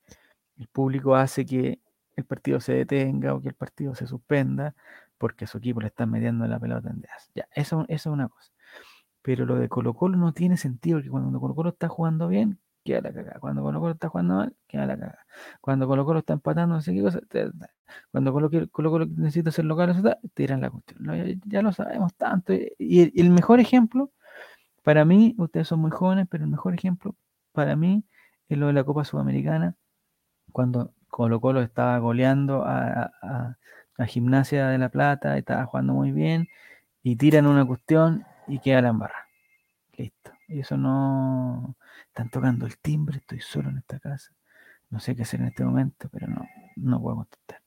El público hace que el partido se detenga o que el partido se suspenda porque a su equipo le están metiendo la pelota en dedas. Ya, eso, eso es una cosa. Pero lo de Colo Colo no tiene sentido, porque cuando Colo Colo está jugando bien, queda la cagada. Cuando Colo Colo está jugando mal, queda la cagada. Cuando Colo Colo está empatando, no sé qué cosa, cuando Colo Colo, necesita ser local, tiran la cuestión. Ya, lo sabemos tanto. Y, y el, y el mejor ejemplo, para mí, ustedes son muy jóvenes, pero el mejor ejemplo para mí es lo de la Copa Sudamericana, cuando Colo Colo estaba goleando a, a- a Gimnasia de La Plata, estaba jugando muy bien, y tiran una cuestión y queda la embarrada. Listo. Y eso no. Están tocando el timbre, estoy solo en esta casa. No sé qué hacer en este momento, pero no, no puedo contestar.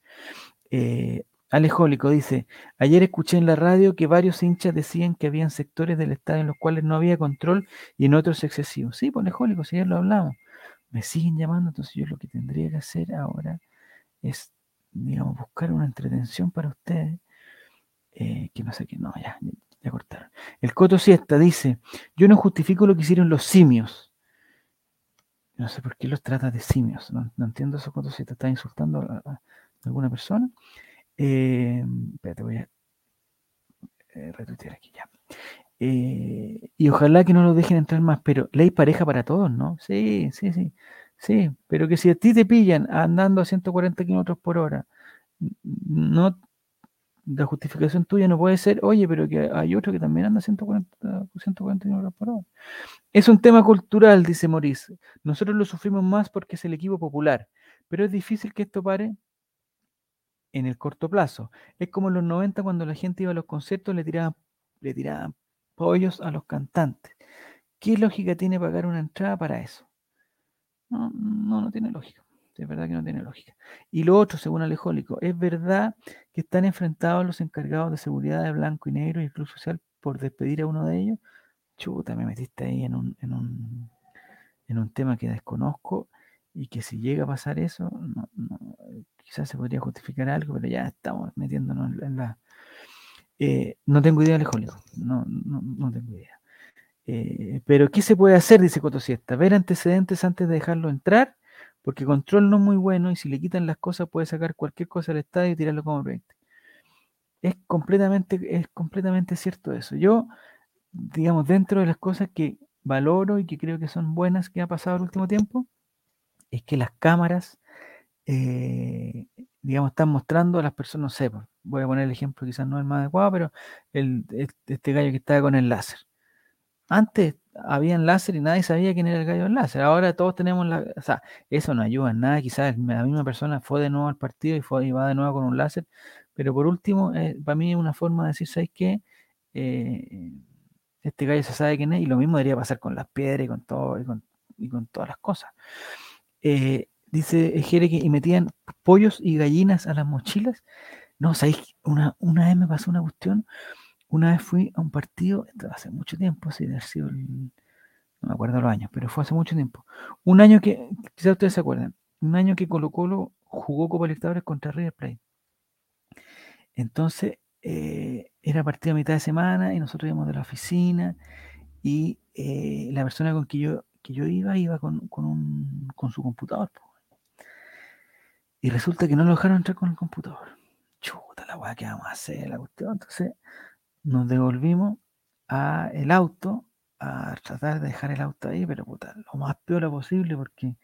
Eh, Alejólico dice: Ayer escuché en la radio que varios hinchas decían que habían sectores del estadio en los cuales no había control y en otros excesivos. Sí, pues Alejólico, si ayer lo hablamos. Me siguen llamando, entonces yo lo que tendría que hacer ahora es, digamos, buscar una entretención para ustedes. eh, que no sé qué, no, ya, ya cortaron. El Coto Siesta dice: Yo no justifico lo que hicieron los simios. No sé por qué los trata de simios. No, entiendo eso, Coto Siesta. ¿Está insultando a, alguna persona? Eh, espérate, voy a eh, retuitear aquí ya. Eh, y ojalá que no lo dejen entrar más, pero ley pareja para todos, ¿no? Sí, sí, sí. Sí, pero que si a ti te pillan andando a 140 kilómetros por hora, no, la justificación tuya no puede ser, oye, pero que hay otro que también anda a 140, 140 kilómetros por hora. Es un tema cultural, dice Maurice. Nosotros lo sufrimos más porque es el equipo popular, pero es difícil que esto pare en el corto plazo. Es como en los 90 cuando la gente iba a los conciertos le tiraban, le tiraban pollos a los cantantes. ¿Qué lógica tiene pagar una entrada para eso? No, no, no tiene lógica. Es verdad que no tiene lógica. Y lo otro, según Alejólico, es verdad que están enfrentados los encargados de seguridad de Blanco y Negro y el Club Social por despedir a uno de ellos. Chuta, me metiste ahí en un, en un, en un tema que desconozco y que si llega a pasar eso, quizás se podría justificar algo, pero ya estamos metiéndonos en la... en la- eh, no tengo idea, Alejólico. No, no, no tengo idea. Eh, pero ¿qué se puede hacer? Dice Cotosiesta. Ver antecedentes antes de dejarlo entrar, porque control no es muy bueno y si le quitan las cosas puede sacar cualquier cosa al estadio y tirarlo como 20. Es completamente, es completamente cierto eso. Yo, digamos, dentro de las cosas que valoro y que creo que son buenas que ha pasado el último tiempo, es que las cámaras, eh, digamos, están mostrando a las personas, no sé, pues, voy a poner el ejemplo quizás no el más adecuado, pero el, este, este gallo que estaba con el láser. Antes habían láser y nadie sabía quién era el gallo del láser. Ahora todos tenemos la. O sea, eso no ayuda en nada. Quizás la misma persona fue de nuevo al partido y, fue, y va de nuevo con un láser. Pero por último, eh, para mí es una forma de decir, ¿sabes qué? Eh, este gallo se sabe quién es y lo mismo debería pasar con las piedras y con todo y con, y con todas las cosas. Eh, dice Jere que y metían pollos y gallinas a las mochilas. No, ¿sabéis? Una, una vez me pasó una cuestión. Una vez fui a un partido, hace mucho tiempo, sí, haber sido el- no me acuerdo los años, pero fue hace mucho tiempo. Un año que, quizás ustedes se acuerdan, un año que Colo Colo jugó Copa Libertadores contra River Plate. Entonces, eh, era partido a mitad de semana y nosotros íbamos de la oficina y eh, la persona con que yo, iba, iba con, un, con su computador. Y resulta que no lo dejaron entrar con el computador. Chuta, la weá, ¿qué vamos a hacer? La cuestión. Entonces, nos devolvimos a el auto a tratar de dejar el auto ahí, pero puta, lo más peor posible porque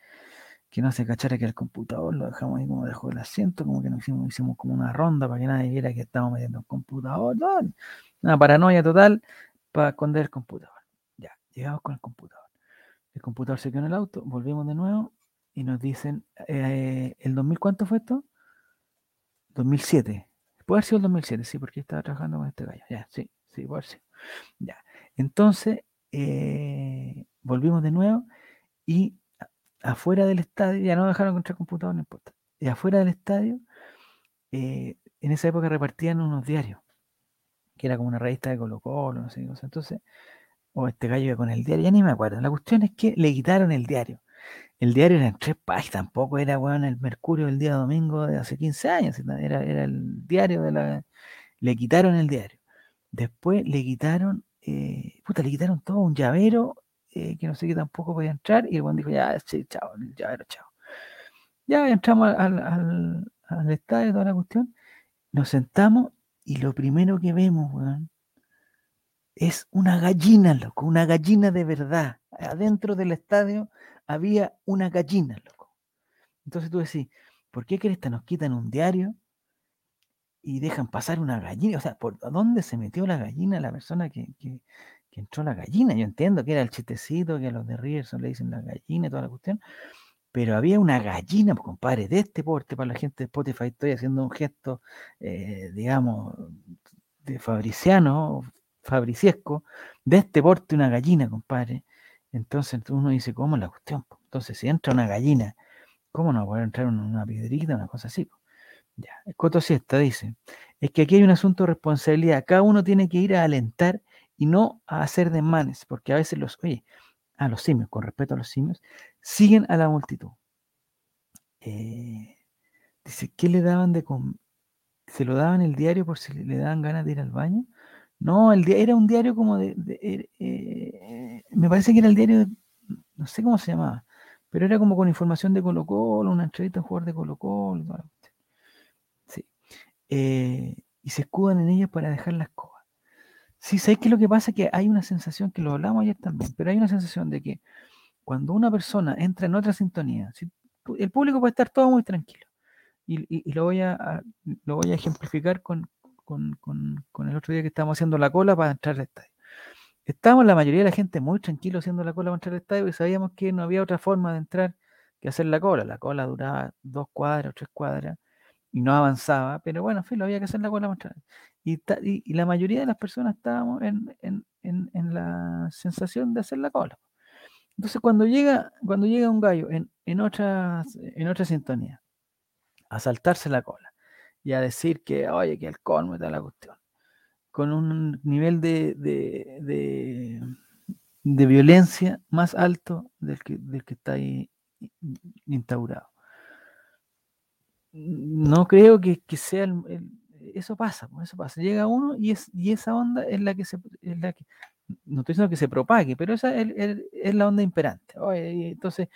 que no se cachara que el computador lo dejamos ahí como dejó el asiento, como que nos hicimos, hicimos como una ronda para que nadie viera que estábamos metiendo un computador, una paranoia total para esconder el computador. Ya, llegamos con el computador. El computador se quedó en el auto, volvimos de nuevo y nos dicen, eh, ¿el 2000 cuánto fue esto? 2007. Puede haber sido el 2007, sí, porque estaba trabajando con este gallo. Ya, sí, sí, puede haber sido. Ya. Entonces, eh, volvimos de nuevo y afuera del estadio, ya no dejaron encontrar computador, no importa. Y afuera del estadio, eh, en esa época repartían unos diarios. que era como una revista de Colo Colo, no sé qué cosa. Entonces, o este gallo iba con el diario, ya ni me acuerdo. La cuestión es que le quitaron el diario. El diario era en tres páginas, tampoco era, weón, el Mercurio del día domingo de hace 15 años, era, era el diario de la... Le quitaron el diario. Después le quitaron, eh, puta, le quitaron todo, un llavero, eh, que no sé qué tampoco podía entrar, y el weón dijo, ya, sí, chao, el llavero, chao. Ya entramos al, al, al estadio, toda la cuestión, nos sentamos, y lo primero que vemos, weón, es una gallina, loco, una gallina de verdad. Adentro del estadio había una gallina, loco. Entonces tú decís, ¿por qué crees que nos quitan un diario y dejan pasar una gallina? O sea, ¿por dónde se metió la gallina la persona que, que, entró la gallina? Yo entiendo que era el chistecito, que a los de Rierson le dicen la gallina y toda la cuestión, pero había una gallina, pues, compadre, de este porte para la gente de Spotify. Estoy haciendo un gesto, eh, digamos, de fabriciano, fabriciesco, de este porte una gallina, compadre. Entonces uno dice, ¿cómo es la cuestión? Entonces, si entra una gallina, ¿cómo no va a entrar una piedrita, una cosa así? Ya, Coto Siesta dice, es que aquí hay un asunto de responsabilidad. Cada uno tiene que ir a alentar y no a hacer desmanes, porque a veces los, oye, a los simios, con respeto a los simios, siguen a la multitud. Eh, dice, ¿qué le daban de comer? ¿Se lo daban el diario por si le daban ganas de ir al baño? No, el era un diario como de. Er, eh, me parece que era el diario, no sé cómo se llamaba, pero era como con información de Colo Colo, una entrevista a un jugador de Colo Colo. Sí. Eh, y se escudan en ellas para dejar las cosas. Sí, ¿sabes qué es lo que pasa? Que hay una sensación, que lo hablamos ayer también, pero hay una sensación de que cuando una persona entra en otra sintonía, el público puede estar todo muy tranquilo. Y, lo, voy a, lo voy a ejemplificar con, con, el otro día que estábamos haciendo la cola para entrar al estadio. Estábamos la mayoría de la gente muy tranquilo haciendo la cola para entrar al estadio y sabíamos que no había otra forma de entrar que hacer la cola. La cola duraba dos cuadras o tres cuadras y no avanzaba, pero bueno, en fin, lo había que hacer la cola para entrar. Y, y, la mayoría de las personas estábamos en, en, en, la sensación de hacer la cola. Entonces, cuando llega, cuando llega un gallo en, en, otra, en otra sintonía a saltarse la cola, y a decir que, oye, que el colmo está la cuestión, con un nivel de, de, de, violencia más alto del que, del que está ahí instaurado. No creo que, que sea el, eso pasa, pues, eso pasa. Llega uno y, es, y esa onda es la que se es la que, no estoy diciendo que se propague, pero esa es, es la onda imperante. Oye, entonces,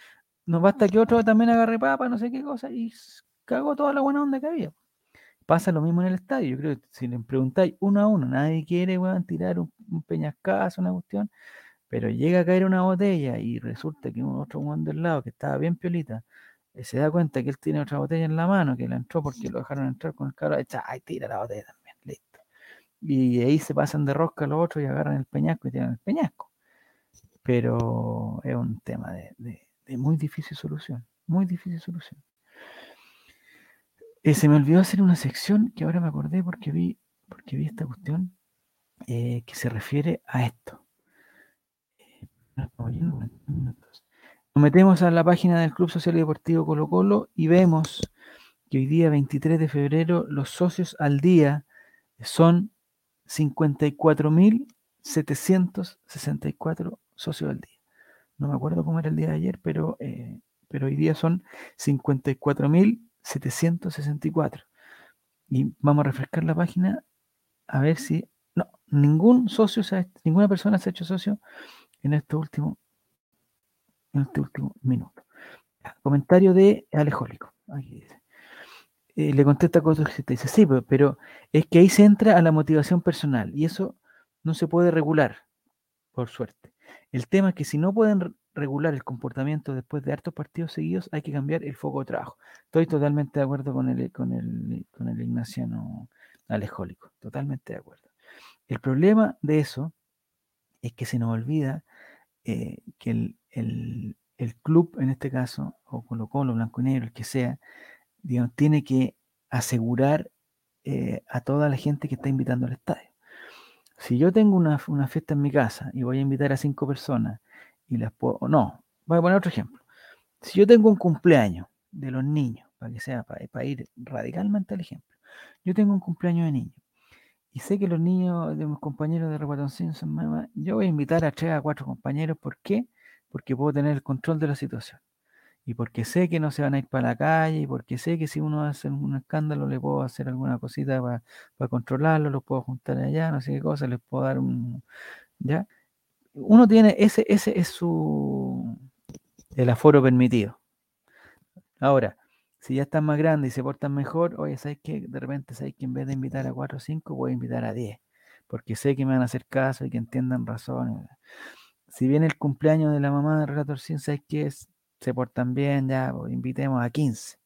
nos basta que otro también agarre papa, no sé qué cosa, y cagó toda la buena onda que había. Pasa lo mismo en el estadio. Yo creo que si le preguntáis uno a uno, nadie quiere tirar un, peñascazo, una cuestión, pero llega a caer una botella y resulta que un otro guan del lado que estaba bien piolita, eh, se da cuenta que él tiene otra botella en la mano, que la entró porque lo dejaron entrar con el carro, echa, ay, tira la botella también, listo. Y ahí se pasan de rosca los otros y agarran el peñasco y tiran el peñasco. Pero es un tema de muy difícil solución, muy difícil solución. Eh, se me olvidó hacer una sección que ahora me acordé porque vi, porque vi esta cuestión eh, que se refiere a esto. Eh, nos metemos a la página del Club Social y Deportivo Colo Colo y vemos que hoy día, 23 de febrero, los socios al día son 54.764 socios al día. No me acuerdo cómo era el día de ayer, pero, pero hoy día son 54.000 764. Y vamos a refrescar la página a ver si. No, ningún socio, ninguna persona se ha hecho socio en este último, este último minuto. Comentario de Alejólico. Aquí dice. Eh, le contesta cosas que dice, sí, pero es que ahí se entra a la motivación personal y eso no se puede regular, por suerte. El tema es que si no pueden regular el comportamiento después de hartos partidos seguidos, hay que cambiar el foco de trabajo. Estoy totalmente de acuerdo con el, con el, con el ignaciano alejólico, totalmente de acuerdo. El problema de eso es que se nos olvida eh, que el, club, en este caso, o Colo Colo, Blanco y Negro, el que sea, digamos, tiene que asegurar eh, a toda la gente que está invitando al estadio. Si yo tengo una, una, fiesta en mi casa y voy a invitar a cinco personas y las puedo, no, voy a poner otro ejemplo. Si yo tengo un cumpleaños de los niños, para que sea, para, ir radicalmente al ejemplo, yo tengo un cumpleaños de niños y sé que los niños de mis compañeros de Repatoncín son mamá, yo voy a invitar a tres a cuatro compañeros. ¿Por qué? Porque puedo tener el control de la situación. Y porque sé que no se van a ir para la calle, y porque sé que si uno hace un escándalo le puedo hacer alguna cosita para controlarlo, los puedo juntar allá, no sé qué cosa, les puedo dar un... ¿Ya? Uno tiene, ese, ese es su... el aforo permitido. Ahora, si ya están más grandes y se portan mejor, oye, ¿sabes qué? De repente, ¿sabes que en vez de invitar a 4 o 5, voy a invitar a 10? Porque sé que me van a hacer caso y que entiendan razones. Si viene el cumpleaños de la mamá de Relator 100, ¿sabes qué? Se portan bien, ya, pues, invitemos a 15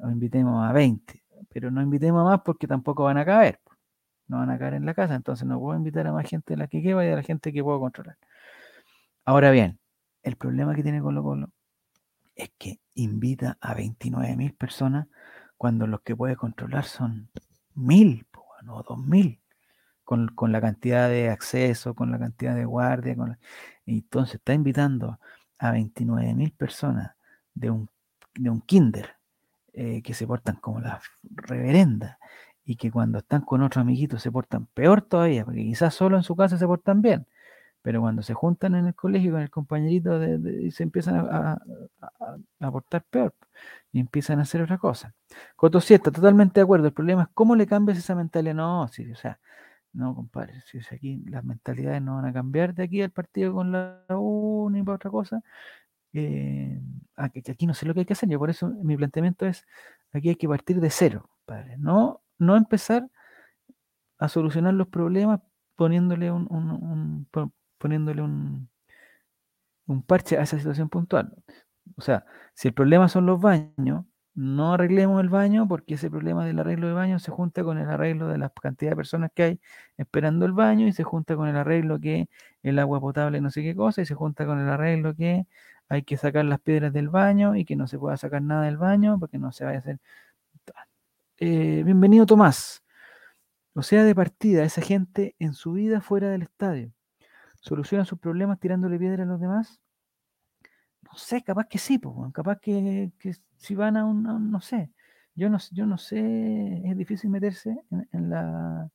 o invitemos a 20, pero no invitemos a más porque tampoco van a caber. No van a caer en la casa, entonces no puedo invitar a más gente de la que queda y a la gente que puedo controlar. Ahora bien, el problema que tiene Colo Colo es que invita a 29 mil personas cuando los que puede controlar son mil o dos mil, con, la cantidad de acceso, con la cantidad de guardia. Con Entonces está invitando a 29 mil personas de un, de un kinder eh, que se portan como la reverenda y que cuando están con otros amiguitos se portan peor todavía, porque quizás solo en su casa se portan bien, pero cuando se juntan en el colegio con el compañerito, de, se empiezan a, a, portar peor y empiezan a hacer otra cosa. Coto está totalmente de acuerdo. El problema es cómo le cambias esa mentalidad. No, sí, o sea, no, compadre, si aquí las mentalidades no van a cambiar de aquí al partido con la U ni para otra cosa. Eh, aquí no sé lo que hay que hacer. Yo por eso mi planteamiento es aquí hay que partir de cero, padre. No, no empezar a solucionar los problemas poniéndole un, poniéndole un, parche a esa situación puntual. O sea, si el problema son los baños, no arreglemos el baño porque ese problema del arreglo de baño se junta con el arreglo de la cantidad de personas que hay esperando el baño y se junta con el arreglo que el agua potable no sé qué cosa y se junta con el arreglo que hay que sacar las piedras del baño y que no se pueda sacar nada del baño porque no se vaya a hacer. Eh, bienvenido Tomás. O sea, de partida, esa gente en su vida fuera del estadio solucionan sus problemas tirándole piedra a los demás? No sé, capaz que sí, capaz que, si van a un, no sé, yo no, yo no sé, es difícil meterse en, la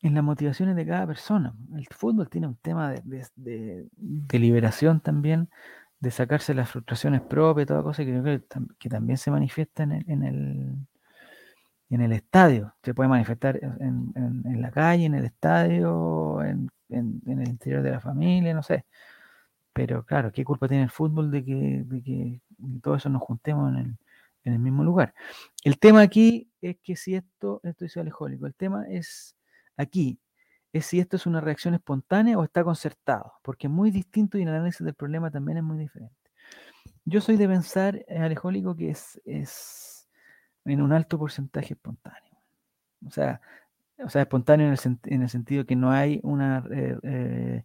en las motivaciones de cada persona. El fútbol tiene un tema de, liberación también, de sacarse las frustraciones propias, toda cosa que creo que, también se manifiesta en el, en el, estadio. Se puede manifestar en, en, la calle, en el estadio, en en, el interior de la familia, no sé. Pero claro, ¿qué culpa tiene el fútbol de que, de que todo eso nos juntemos en el, en el mismo lugar? El tema aquí es que si esto, esto dice alejólico, el tema es aquí, es si esto es una reacción espontánea o está concertado, porque es muy distinto y el análisis del problema también es muy diferente. Yo soy de pensar, eh, alejólico, que es, es en un alto porcentaje espontáneo. O sea, o sea, espontáneo en el, en el sentido que no hay una eh, eh,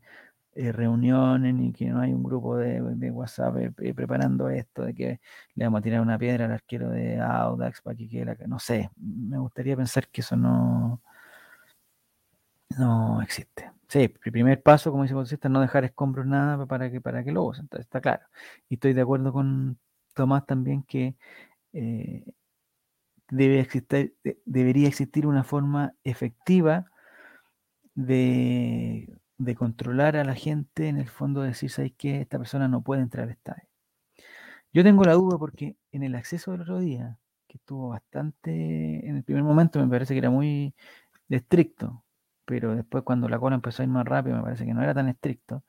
eh, reunión ni que no hay un grupo de, WhatsApp preparando esto, de que le vamos a tirar una piedra al arquero de Audax para que quede la... No sé, me gustaría pensar que eso no, no existe. Sí, el primer paso, como dice el no dejar escombros nada para que, para que lo usen, está claro. Y estoy de acuerdo con Tomás también que debe existir, debería existir una forma efectiva de, controlar a la gente, en el fondo decir, ¿sabes qué? Esta persona no puede entrar al estadio. Yo tengo la duda porque en el acceso del otro día, que estuvo bastante, en el primer momento me parece que era muy estricto, pero después cuando la cola empezó a ir más rápido me parece que no era tan estricto.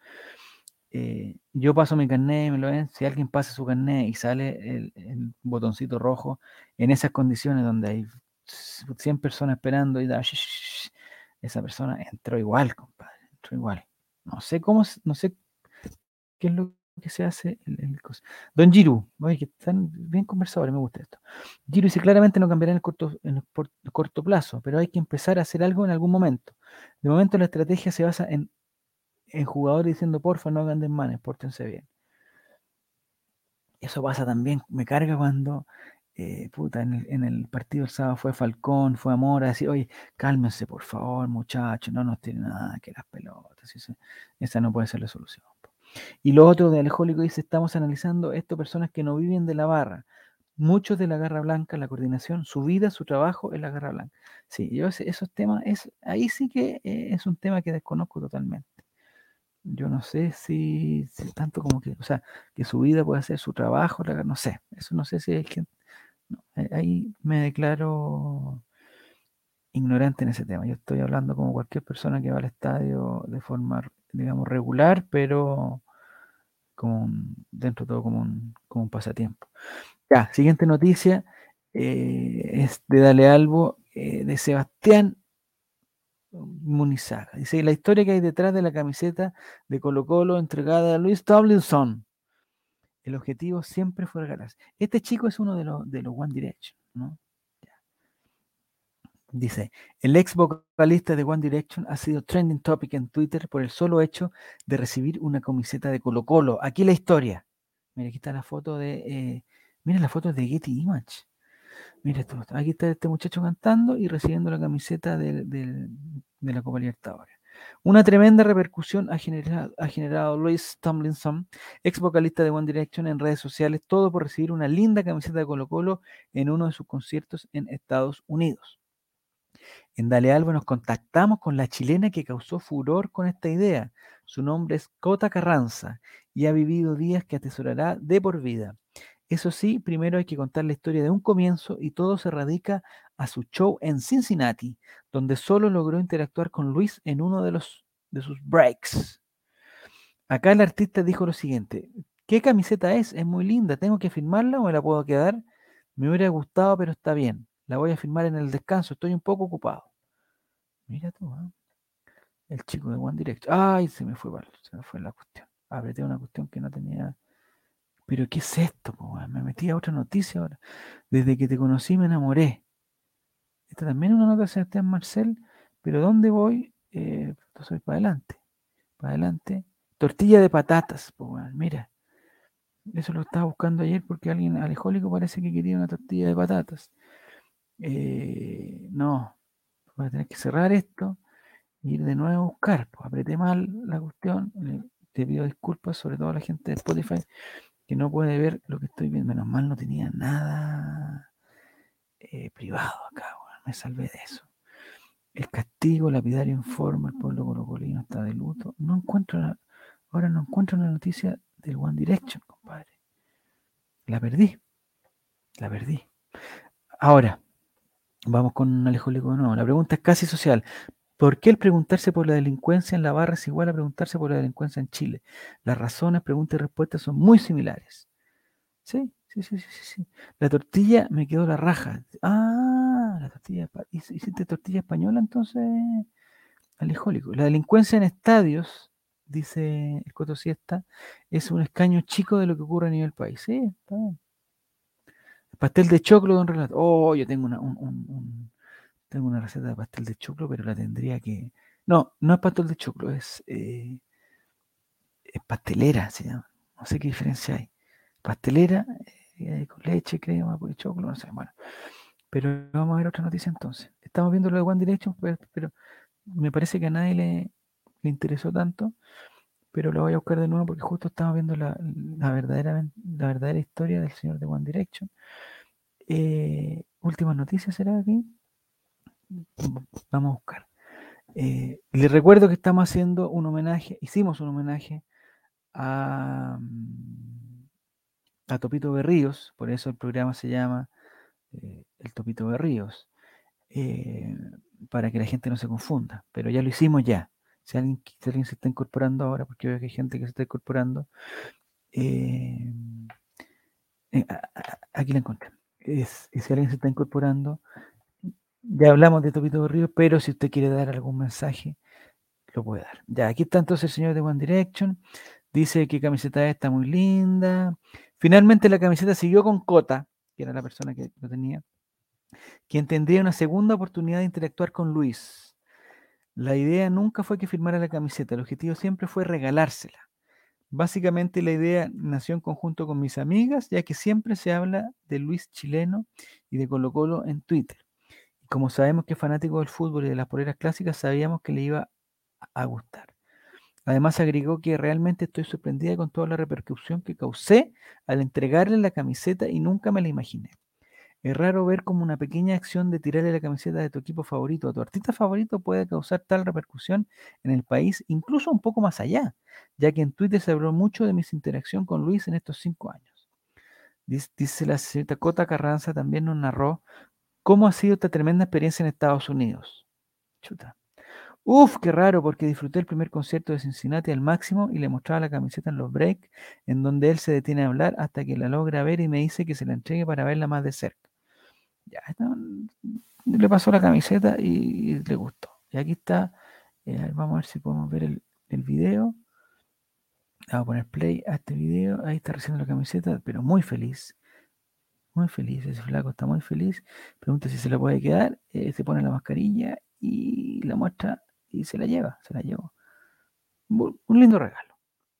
Eh, yo paso mi carnet, me lo ven, si alguien pasa su carnet y sale el, botoncito rojo, en esas condiciones donde hay 100 personas esperando y da, esa persona entró igual, compadre, entró igual. No sé cómo, no sé qué es lo que se hace. El, Don Giru, oye, que están bien conversadores, me gusta esto. Giru dice, claramente no cambiará en el, corto, en el corto plazo, pero hay que empezar a hacer algo en algún momento. De momento la estrategia se basa en en jugadores diciendo, porfa, no hagan desmanes, pórtense bien. Eso pasa también, me carga cuando, eh, puta, en el, partido el sábado fue Falcón, fue Amor, así, oye, cálmense, por favor, muchachos, no nos tienen nada que las pelotas, esa no puede ser la solución. Y lo otro de Alejólico dice, estamos analizando esto personas que no viven de la barra. muchos de la Garra Blanca, la coordinación, su vida, su trabajo en la Garra Blanca. Sí, yo esos temas, es, ahí sí que eh, es un tema que desconozco totalmente. Yo no sé si, tanto como que, o sea, que su vida puede ser su trabajo, no sé, eso no sé si es que, ahí me declaro ignorante en ese tema. Yo estoy hablando como cualquier persona que va al estadio de forma, digamos, regular, pero como dentro de todo como un, como un pasatiempo. Ya, siguiente noticia eh, es de Dale Albo eh, de Sebastián Munizaga. Dice la historia que hay detrás de la camiseta de Colo Colo entregada a Luis Tomlinson. El objetivo siempre fue regalarse. Este chico es uno de los, de los One Direction, ¿no? Dice, el ex vocalista de One Direction ha sido trending topic en Twitter por el solo hecho de recibir una camiseta de Colo Colo. Aquí la historia. Mira, aquí está la foto de... Eh, mira la foto de Getty Image. Mira esto, aquí está este muchacho cantando y recibiendo la camiseta de, la Copa Libertadores. Una tremenda repercusión ha generado, ha generado Luis Tomlinson, ex vocalista de One Direction, en redes sociales, todo por recibir una linda camiseta de Colo Colo en uno de sus conciertos en Estados Unidos. En Dale Albo nos contactamos con la chilena que causó furor con esta idea. Su nombre es Cota Carranza y ha vivido días que atesorará de por vida. Eso sí, primero hay que contar la historia de un comienzo y todo se radica a su show en Cincinnati, donde solo logró interactuar con Luis en uno de, los, de sus breaks. Acá el artista dijo lo siguiente, ¿qué camiseta es? Es muy linda, ¿tengo que firmarla o me la puedo quedar? Me hubiera gustado, pero está bien. La voy a firmar en el descanso, estoy un poco ocupado. Mira tú, ¿eh? el chico de One Direction. Ay, se me fue, se me fue la cuestión. Apreté una cuestión que no tenía. Pero ¿qué es esto? Me metí a otra noticia ahora. Desde que te conocí me enamoré. Esta también es una nota de Sebastián Marcel, pero ¿dónde voy? Eh, para adelante. Para adelante. Tortilla de patatas, mira. Eso lo estaba buscando ayer porque alguien alejólico parece que quería una tortilla de patatas. Eh, no, voy a tener que cerrar esto e ir de nuevo a buscar. Pues apreté mal la cuestión. te pido disculpas, sobre todo a la gente de Spotify, que no puede ver lo que estoy viendo. Menos mal no tenía nada eh, privado acá, me salvé de eso. El castigo lapidario informa, el pueblo colocolino está de luto. No encuentro, ahora no encuentro la noticia del One Direction, compadre. La perdí. La perdí. Ahora, Vamos con Alejo de nuevo. La pregunta es casi social. ¿Por qué el preguntarse por la delincuencia en la barra es igual a preguntarse por la delincuencia en Chile? Las razones, preguntas y respuestas son muy similares. Sí, sí, sí, sí, sí. La tortilla me quedó la raja. Ah, la tortilla. ¿Hiciste tortilla española entonces, Alejólico? La delincuencia en estadios, dice el Coto Siesta, es un escaño chico de lo que ocurre a nivel país. Sí, está bien. Pastel de choclo, don Relato. Oh, yo tengo una, tengo una receta de pastel de choclo, pero la tendría que. No, no es pastel de choclo, es, eh, es pastelera, se llama. No sé qué diferencia hay. Pastelera eh, con leche, crema, pues, choclo, no sé. Bueno, pero vamos a ver otra noticia entonces. Estamos viendo lo de One Direction, pero, me parece que a nadie le, le, interesó tanto, pero lo voy a buscar de nuevo porque justo estamos viendo la, la, verdadera, la verdadera historia del señor de One Direction. Eh, últimas noticias será aquí. Vamos a buscar. Eh, les recuerdo que estamos haciendo un homenaje, hicimos un homenaje a, a Topito Berríos, por eso el programa se llama eh, El Topito Berríos, para que la gente no se confunda, pero ya lo hicimos ya. Si alguien, si alguien se está incorporando ahora, porque veo que hay gente que se está incorporando, aquí la encontré es, si alguien se está incorporando, ya hablamos de Topito Río, pero si usted quiere dar algún mensaje, lo puede dar. Ya, aquí está entonces el señor de One Direction. Dice que camiseta está muy linda. Finalmente la camiseta siguió con Cota, que era la persona que lo tenía, quien tendría una segunda oportunidad de interactuar con Luis. La idea nunca fue que firmara la camiseta, el objetivo siempre fue regalársela. Básicamente la idea nació en conjunto con mis amigas, ya que siempre se habla de Luis Chileno y de Colo Colo en Twitter. Y como sabemos que es fanático del fútbol y de las poleras clásicas, sabíamos que le iba a gustar. Además agregó que realmente estoy sorprendida con toda la repercusión que causé al entregarle la camiseta y nunca me la imaginé. Es raro ver como una pequeña acción de tirarle la camiseta de tu equipo favorito a tu artista favorito puede causar tal repercusión en el país, incluso un poco más allá, ya que en Twitter se habló mucho de mi interacción con Luis en estos cinco años. Dice, la señorita Cota Carranza, también nos narró cómo ha sido esta tremenda experiencia en Estados Unidos. Chuta. Uf, qué raro, porque disfruté el primer concierto de Cincinnati al máximo y le mostraba la camiseta en los breaks, en donde él se detiene a hablar hasta que la logra ver y me dice que se la entregue para verla más de cerca. Ya, le pasó la camiseta y, le gustó. Y aquí está, eh, vamos a ver si podemos ver el, el video. Vamos a poner play a este video. Ahí está recibiendo la camiseta, pero muy feliz. Muy feliz. Ese flaco está muy feliz. Pregunta si se la puede quedar. Eh, se pone la mascarilla y la muestra y se la lleva, se la llevó. Un lindo regalo,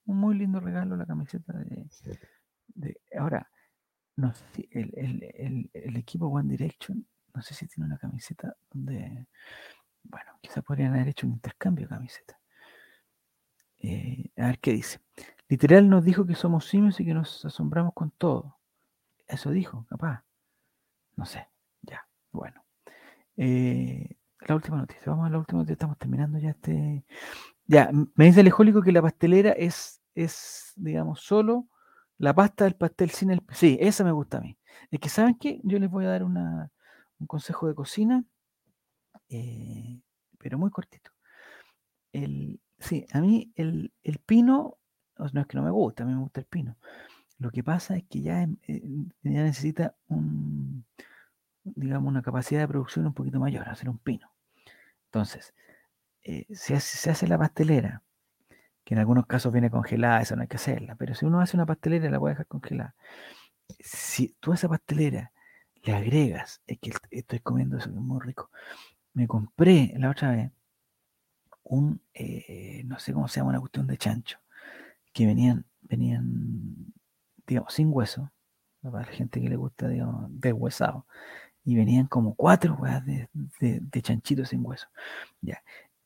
un muy lindo regalo la camiseta de... ahora, no sé el, equipo One Direction, no sé si tiene una camiseta donde, bueno, quizás podrían haber hecho un intercambio de camiseta. Eh, a ver qué dice. Literal nos dijo que somos simios y que nos asombramos con todo. Eso dijo, capaz. No sé, ya, bueno. Eh, la última noticia. Vamos a la última noticia. Estamos terminando ya este. Ya, me dice el que la pastelera es, es, digamos, solo la pasta del pastel sin el. Sí, esa me gusta a mí. Es que, ¿saben qué? Yo les voy a dar una, un consejo de cocina, eh, pero muy cortito. El, sí, a mí el, el, pino, no es que no me gusta, a mí me gusta el pino. Lo que pasa es que ya, eh, ya necesita un, digamos, una capacidad de producción un poquito mayor, hacer un pino. Entonces, eh, se, hace, la pastelera, que en algunos casos viene congelada, eso no hay que hacerla, pero si uno hace una pastelera la puede dejar congelada. Si tú a esa pastelera le agregas, es que estoy comiendo eso que es muy rico, me compré la otra vez un, eh, no sé cómo se llama, una cuestión de chancho, que venían, venían, digamos, sin hueso, para la gente que le gusta, digamos, deshuesado y venían como cuatro weas de, de, chanchitos sin hueso. Ya,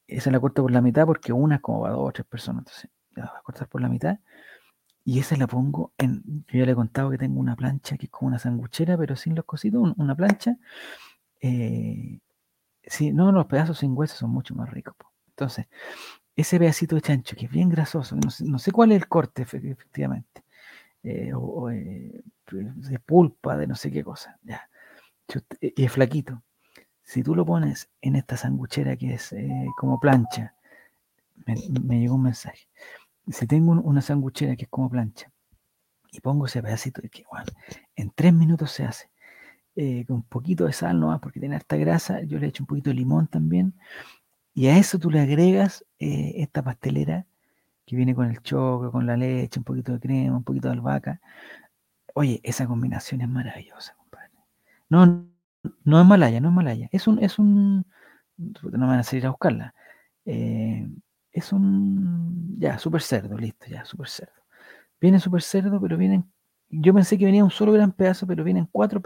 esa la corto por la mitad porque una es como para dos o tres personas, entonces la voy a cortar por la mitad. Y esa la pongo en. Yo ya le he contado que tengo una plancha que es como una sanguchera, pero sin los cositos, una plancha. Eh, sí, no, los pedazos sin hueso son mucho más ricos. Entonces, ese pedacito de chancho que es bien grasoso, no sé, cuál es el corte efectivamente, eh, o, eh, de pulpa, de no sé qué cosa, ya. Eh, y es flaquito. Si tú lo pones en esta sanguchera que es eh, como plancha, me, llegó un mensaje. Si tengo una sanguchera que es como plancha y pongo ese pedacito, de que igual, en tres minutos se hace. Eh, con un poquito de sal nomás, porque tiene harta grasa, yo le echo un poquito de limón también. Y a eso tú le agregas esta pastelera que viene con el choco, con la leche, un poquito de crema, un poquito de albahaca. Oye, esa combinación es maravillosa. No, no es Malaya, no es Malaya. Es un, es un, no me van a salir a buscarla. Eh, es un, ya, super cerdo, listo, ya, super cerdo. Viene super cerdo, pero vienen, yo pensé que venía un solo gran pedazo, pero vienen cuatro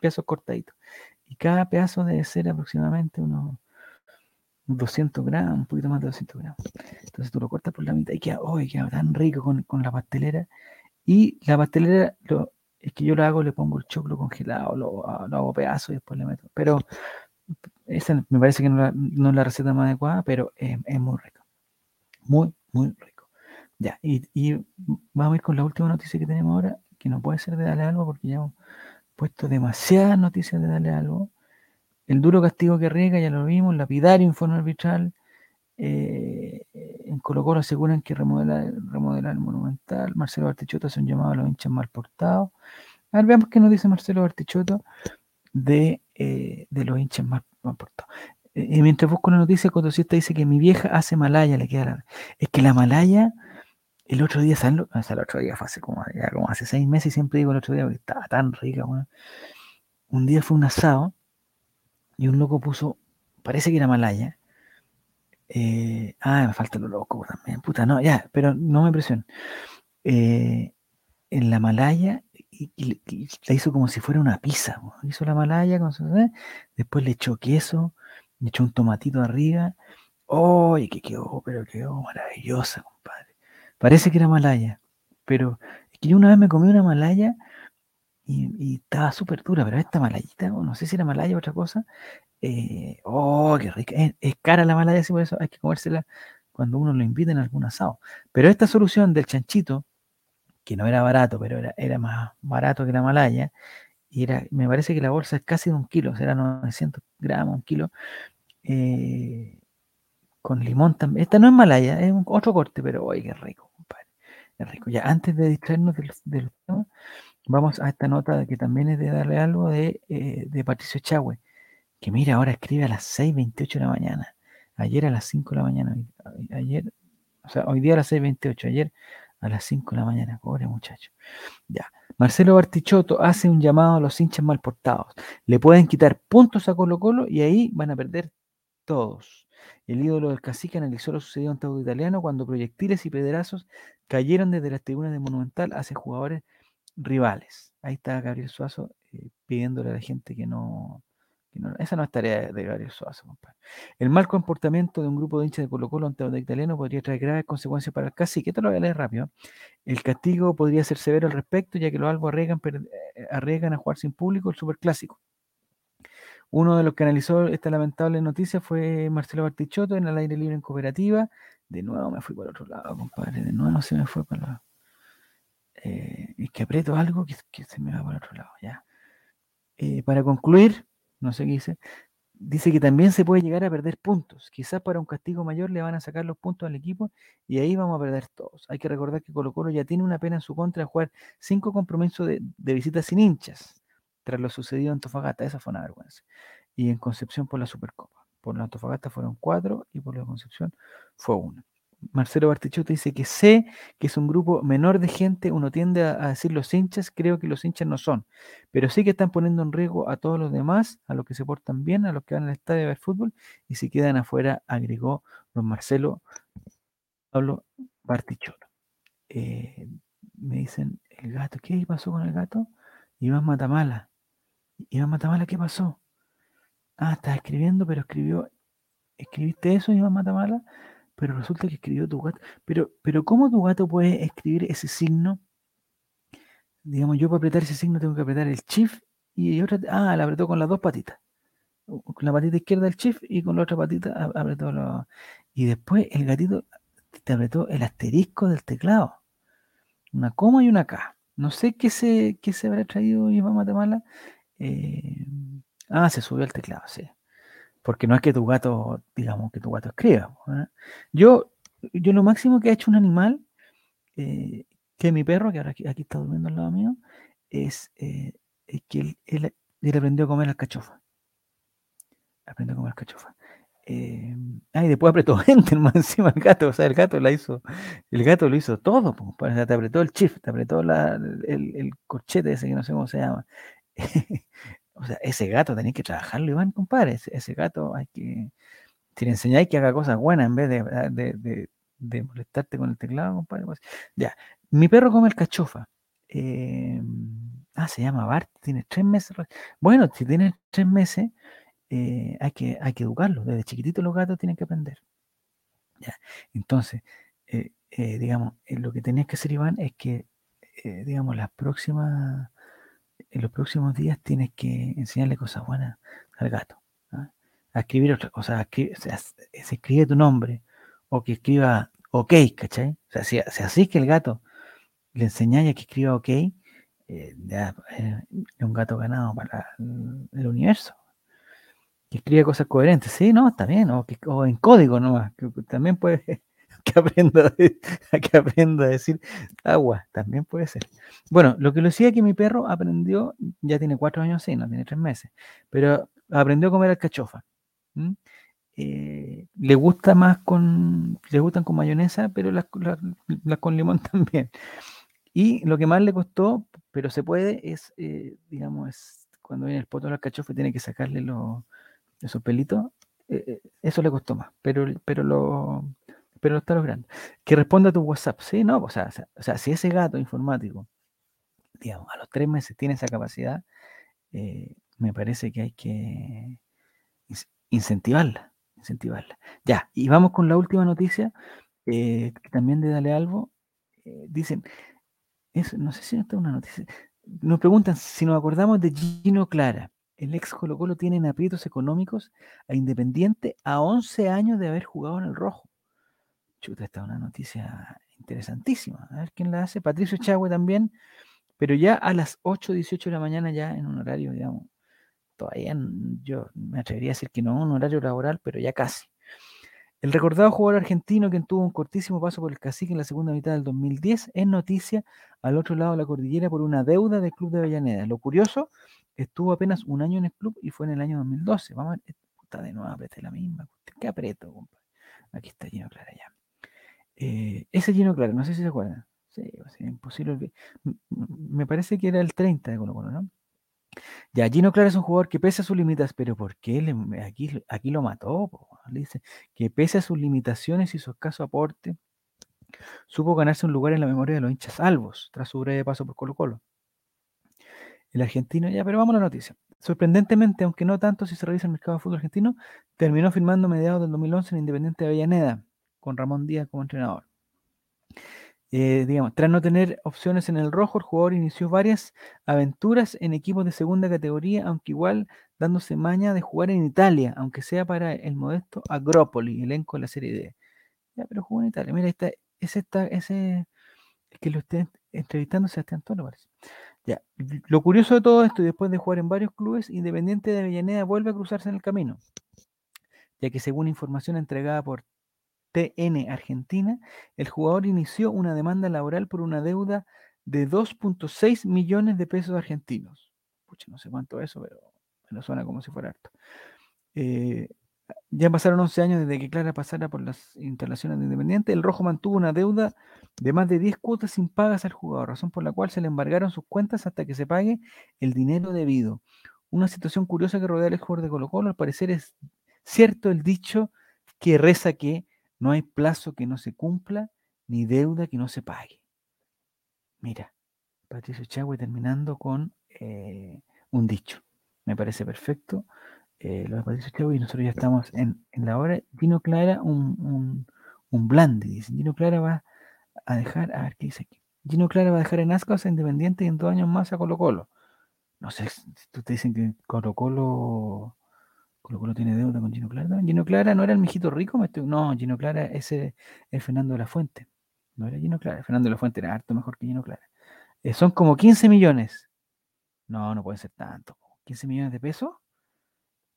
pedazos cortaditos. Y cada pedazo debe ser aproximadamente unos 200 gramos, un poquito más de 200 gramos. Entonces tú lo cortas por la mitad y queda, oh, queda tan rico con, con la pastelera. Y la pastelera lo, es que yo lo hago, le pongo el choclo congelado, lo, ah, hago pedazo y después le meto. Pero esa me parece que no, es la receta más adecuada, pero es, muy rico. Muy, muy rico. Ya, y, vamos a ir con la última noticia que tenemos ahora, que no puede ser de darle algo, porque ya hemos puesto demasiadas noticias de darle algo. El duro castigo que riega, ya lo vimos, lapidario informe arbitral. Eh, en Colo Colo aseguran que remodelar, remodelar el monumental. Marcelo Bartichotto hace un llamado a los hinchas mal portados. A ver, veamos qué nos dice Marcelo Bartichotto de, eh, de los hinchas mal, portados. Eh, mientras busco la noticia, Cotosista dice que mi vieja hace malaya, le queda Es que la malaya, el otro día, ¿saben O sea, el otro día fue hace como, hace seis meses y siempre digo el otro día porque estaba tan rica, Un día fue un asado y un loco puso, parece que era malaya, eh, ah, me falta lo loco también. Puta, no, ya, pero no me presionen. Eh, en la Malaya, y, la hizo como si fuera una pizza. Hizo la Malaya, su, después le echó queso, le echó un tomatito arriba. ¡Oye, que quedó! Pero quedó maravillosa, compadre. Parece que era malaya, pero es que yo una vez me comí una malaya y, estaba súper dura, pero esta malayita, no sé si era malaya o otra cosa. Eh, ¡Oh, qué rica! Es, cara la malaya, así por eso hay que comérsela cuando uno lo invita en algún asado. Pero esta solución del chanchito, que no era barato, pero era, más barato que la malaya, y era, me parece que la bolsa es casi de un kilo, será 900 gramos, un kilo, eh, con limón también. Esta no es malaya, es un, otro corte, pero oye, qué rico, compadre. Qué rico. Ya antes de distraernos del tema, vamos a esta nota que también es de darle algo de, eh, de Patricio Chagüe, que mira, ahora escribe a las 6.28 de la mañana. Ayer a las 5 de la mañana. Ayer, o sea, hoy día a las 6.28, ayer a las 5 de la mañana. Pobre muchacho. Ya. Marcelo Bartichotto hace un llamado a los hinchas mal portados. Le pueden quitar puntos a Colo Colo y ahí van a perder todos. El ídolo del cacique analizó lo sucedido en Taudo Italiano cuando proyectiles y pederazos cayeron desde las tribunas de Monumental hacia jugadores rivales. Ahí está Gabriel Suazo eh, pidiéndole a la gente que no, Esa no es tarea de Gabriel Suazo, compadre. El mal comportamiento de un grupo de hinchas de Colo Colo ante el italiano podría traer graves consecuencias para el cacique. Esto lo voy a leer rápido. El castigo podría ser severo al respecto, ya que los albos arriesgan, eh, arriesgan a jugar sin público el superclásico. Uno de los que analizó esta lamentable noticia fue Marcelo Bartichotto en el aire libre en cooperativa. De nuevo me fui por otro lado, compadre. De nuevo se me fue para lado. Eh, es que aprieto algo que, se me va por otro lado, ya. Eh, para concluir, no sé qué dice, dice que también se puede llegar a perder puntos. Quizás para un castigo mayor le van a sacar los puntos al equipo y ahí vamos a perder todos. Hay que recordar que Colo Colo ya tiene una pena en su contra de jugar cinco compromisos de, de visitas sin hinchas tras lo sucedido en Antofagasta. Esa fue una vergüenza. Y en Concepción por la Supercopa. Por la Antofagasta fueron cuatro y por la Concepción fue una. Marcelo Bartichotto dice que sé que es un grupo menor de gente, uno tiende a, decir los hinchas, creo que los hinchas no son, pero sí que están poniendo en riesgo a todos los demás, a los que se portan bien, a los que van al estadio a ver fútbol, y si quedan afuera, agregó don Marcelo Pablo Bartichotto. Eh, me dicen, el gato, ¿qué pasó con el gato? Iván Matamala. Iván Matamala, ¿qué pasó? Ah, está escribiendo, pero escribió, ¿escribiste eso, Iván Matamala? Pero resulta que escribió tu gato. Pero, pero ¿cómo tu gato puede escribir ese signo? Digamos, yo para apretar ese signo tengo que apretar el shift y otra, ah, la apretó con las dos patitas. Con la patita izquierda el shift y con la otra patita apretó lo... Y después el gatito te apretó el asterisco del teclado. Una coma y una K. No sé qué se, qué se habrá traído Iván Matamala. Eh, ah, se subió el teclado, sí. Porque no es que tu gato, digamos, que tu gato escriba. ¿eh? Yo, yo lo máximo que ha hecho un animal, eh, que mi perro, que ahora aquí, está durmiendo al lado mío, es, eh, que él, aprendió a comer alcachofa. Aprendió a comer alcachofa. ah, y después apretó <laughs> gente más encima el gato. O sea, el gato la hizo, el gato lo hizo todo. Pues, te apretó el shift, te apretó el, el, corchete ese que no sé cómo se llama. <laughs> O sea, ese gato tenéis que trabajarlo, Iván, compadre. Ese, gato hay que. Si le enseñáis que haga cosas buenas en vez de, de, molestarte con el teclado, compadre. Pues, ya. Mi perro come el cachofa. Em, ah, se llama Bart, tiene tres meses. Bueno, si tiene tres meses, eh, hay, que, hay que educarlo. Desde chiquitito los gatos tienen que aprender. Ya. Entonces, eh, eh, digamos, lo que tenías que hacer, Iván, es que, digamos, las próximas en los próximos días tienes que enseñarle cosas buenas al gato. ¿ah? A escribir otra cosa, se escribe tu nombre, o que escriba ok, ¿cachai? O sea, si, así es que el gato le enseñáis a que escriba ok, eh, ya, eh, es un gato ganado para el, universo. Que escriba cosas coherentes, sí, no, está bien, o, que, o en código nomás, que también puede <laughs> que aprenda, a que aprenda a decir agua, también puede ser. Bueno, lo que lo decía que mi perro aprendió, ya tiene cuatro años así, no tiene tres meses, pero aprendió a comer alcachofa. Eh, le gusta más con, le gustan con mayonesa, pero las, con limón <laughs> también. Y lo que más le costó, pero se puede, es, eh, digamos, es cuando viene el poto de la alcachofa tiene que sacarle los, esos pelitos. Eh, eso le costó más, pero, pero lo, pero lo está logrando. Que responda a tu WhatsApp. Sí, no, o sea, o sea, si ese gato informático, digamos, a los tres meses tiene esa capacidad, eh, me parece que hay que incentivarla. incentivarla. Ya, y vamos con la última noticia, eh, también de Dale Albo. Eh, dicen, no sé si esta es una noticia. Nos preguntan si nos acordamos de Gino Clara. El ex Colo Colo tiene en aprietos económicos a Independiente a 11 años de haber jugado en el rojo. Chuta, esta es una noticia interesantísima. A ver quién la hace. Patricio Chagüe también, pero ya a las 8, 18 de la mañana, ya en un horario, digamos, todavía yo me atrevería a decir que no un horario laboral, pero ya casi. El recordado jugador argentino que tuvo un cortísimo paso por el cacique en la segunda mitad del 2010 es noticia al otro lado de la cordillera por una deuda del club de Avellaneda. Lo curioso, estuvo apenas un año en el club y fue en el año 2012. Vamos a ver, está de nuevo, apreté la misma. ¿Qué aprieto, compadre? Aquí está Gino Clara ya. Eh, ese Gino Clara, no sé si se acuerdan. Sí, imposible. Me parece que era el 30 de Colo Colo, ¿no? Ya, Gino Clara es un jugador que pese a sus limitaciones, pero ¿por qué le, aquí, aquí lo mató? Dice que pese a sus limitaciones y su escaso aporte, supo ganarse un lugar en la memoria de los hinchas salvos tras su breve paso por Colo Colo. El argentino, ya, pero vamos a la noticia. Sorprendentemente, aunque no tanto si se revisa el mercado de fútbol argentino, terminó firmando mediados del 2011 en Independiente de Avellaneda, con Ramón Díaz como entrenador. Eh, digamos, tras no tener opciones en el rojo, el jugador inició varias aventuras en equipos de segunda categoría, aunque igual dándose maña de jugar en Italia, aunque sea para el modesto Agrópoli, elenco de la Serie D. Ya, pero jugó en Italia. Mira, esta, ese está, ese es que lo esté entrevistando Sebastián Toro, parece. Ya, lo curioso de todo esto, después de jugar en varios clubes, Independiente de Avellaneda vuelve a cruzarse en el camino, ya que según información entregada por TN Argentina, el jugador inició una demanda laboral por una deuda de 2.6 millones de pesos argentinos. Pucha, no sé cuánto es eso, pero me suena como si fuera harto. Eh, ya pasaron 11 años desde que Clara pasara por las instalaciones de Independiente. El Rojo mantuvo una deuda de más de 10 cuotas sin pagas al jugador, razón por la cual se le embargaron sus cuentas hasta que se pague el dinero debido. Una situación curiosa que rodea al jugador de Colo Colo. Al parecer es cierto el dicho que reza que no hay plazo que no se cumpla, ni deuda que no se pague. Mira, Patricio Chagüe terminando con eh, un dicho. Me parece perfecto. Eh, lo de Patricio Chagüe y nosotros ya estamos en, la hora. Gino Clara, un, un, un blandi, dice. Gino Clara va a dejar, a ver qué dice aquí. Gino Clara va a dejar en Ascos a Independiente y en dos años más a Colo Colo. No sé, si tú te dicen que Colo Colo Colo Colo tiene deuda con Gino Clara. Gino Clara no era el mijito rico, no, Gino Clara ese es Fernando de la Fuente. No era Gino Clara, Fernando de la Fuente era harto mejor que Gino Clara. Eh, son como 15 millones. No, no puede ser tanto. 15 millones de pesos.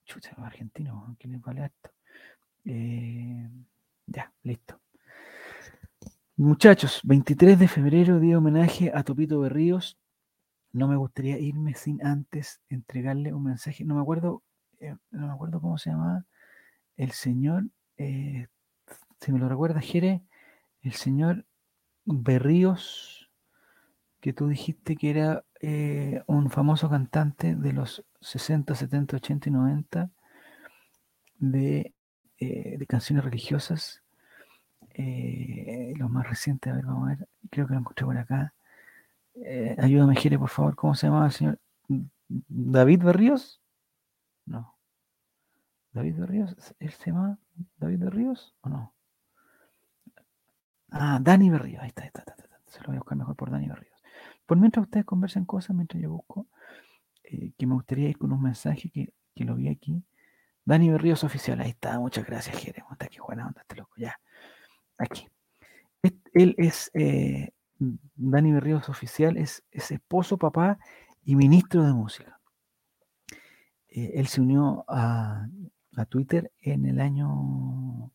Chucha, los argentinos, ¿quién les vale harto? Eh, ya, listo. Muchachos, 23 de febrero, día homenaje a Topito Berríos. No me gustaría irme sin antes entregarle un mensaje. No me acuerdo eh, no me acuerdo cómo se llamaba, el señor, eh, si me lo recuerda, Jere, el señor Berríos, que tú dijiste que era eh, un famoso cantante de los 60, 70, 80 y 90 de, canciones religiosas. los más recientes, a ver, vamos a ver, creo que lo encontré por acá. ayúdame, Jere, por favor, ¿cómo se llamaba el señor? David Berríos. No. ¿David de Ríos? ¿Él se llama David de Ríos o no? Ah, Dani Berríos. Ahí está, ahí está, Se lo voy a buscar mejor por Dani Berríos. Por mientras ustedes conversan cosas, mientras yo busco, eh, que me gustaría ir con un mensaje que, lo vi aquí. Dani Berríos oficial. Ahí está. Muchas gracias, Jeremy. Está aquí buena onda este loco. Ya. Aquí. Él es eh, Dani Berríos oficial, es, es esposo, papá y ministro de música. Eh, él se unió a, Twitter en el año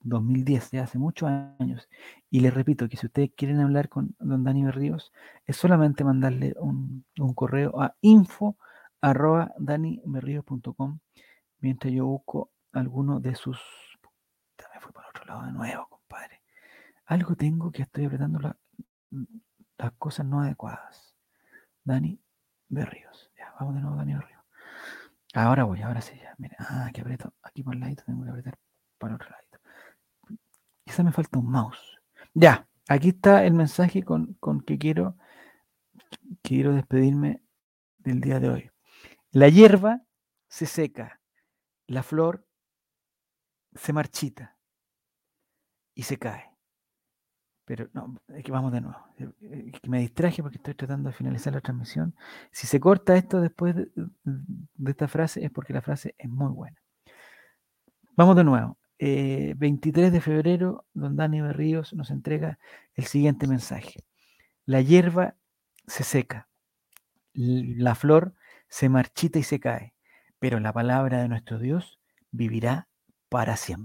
2010, ya hace muchos años. Y les repito que si ustedes quieren hablar con don Dani Berríos, es solamente mandarle un, correo a info arroba mientras yo busco alguno de sus... Me fui para otro lado de nuevo, compadre. Algo tengo que estoy apretando las cosas no adecuadas. Dani Berríos. Ya, vamos de nuevo, Dani Berríos. Ahora voy, ahora sí, ya. Mira, ah, que aprieto aquí por el ladito, tengo que apretar para otro ladito. Quizá me falta un mouse. Ya, aquí está el mensaje con, con que quiero, quiero despedirme del día de hoy. La hierba se seca, la flor se marchita y se cae. Pero no, es que vamos de nuevo. Eh, eh, que me distraje porque estoy tratando de finalizar la transmisión. Si se corta esto después de, esta frase es porque la frase es muy buena. Vamos de nuevo. 23 de febrero, don Dani Berríos nos entrega el siguiente mensaje. La hierba se seca, la flor se marchita y se cae, pero la palabra de nuestro Dios vivirá para siempre.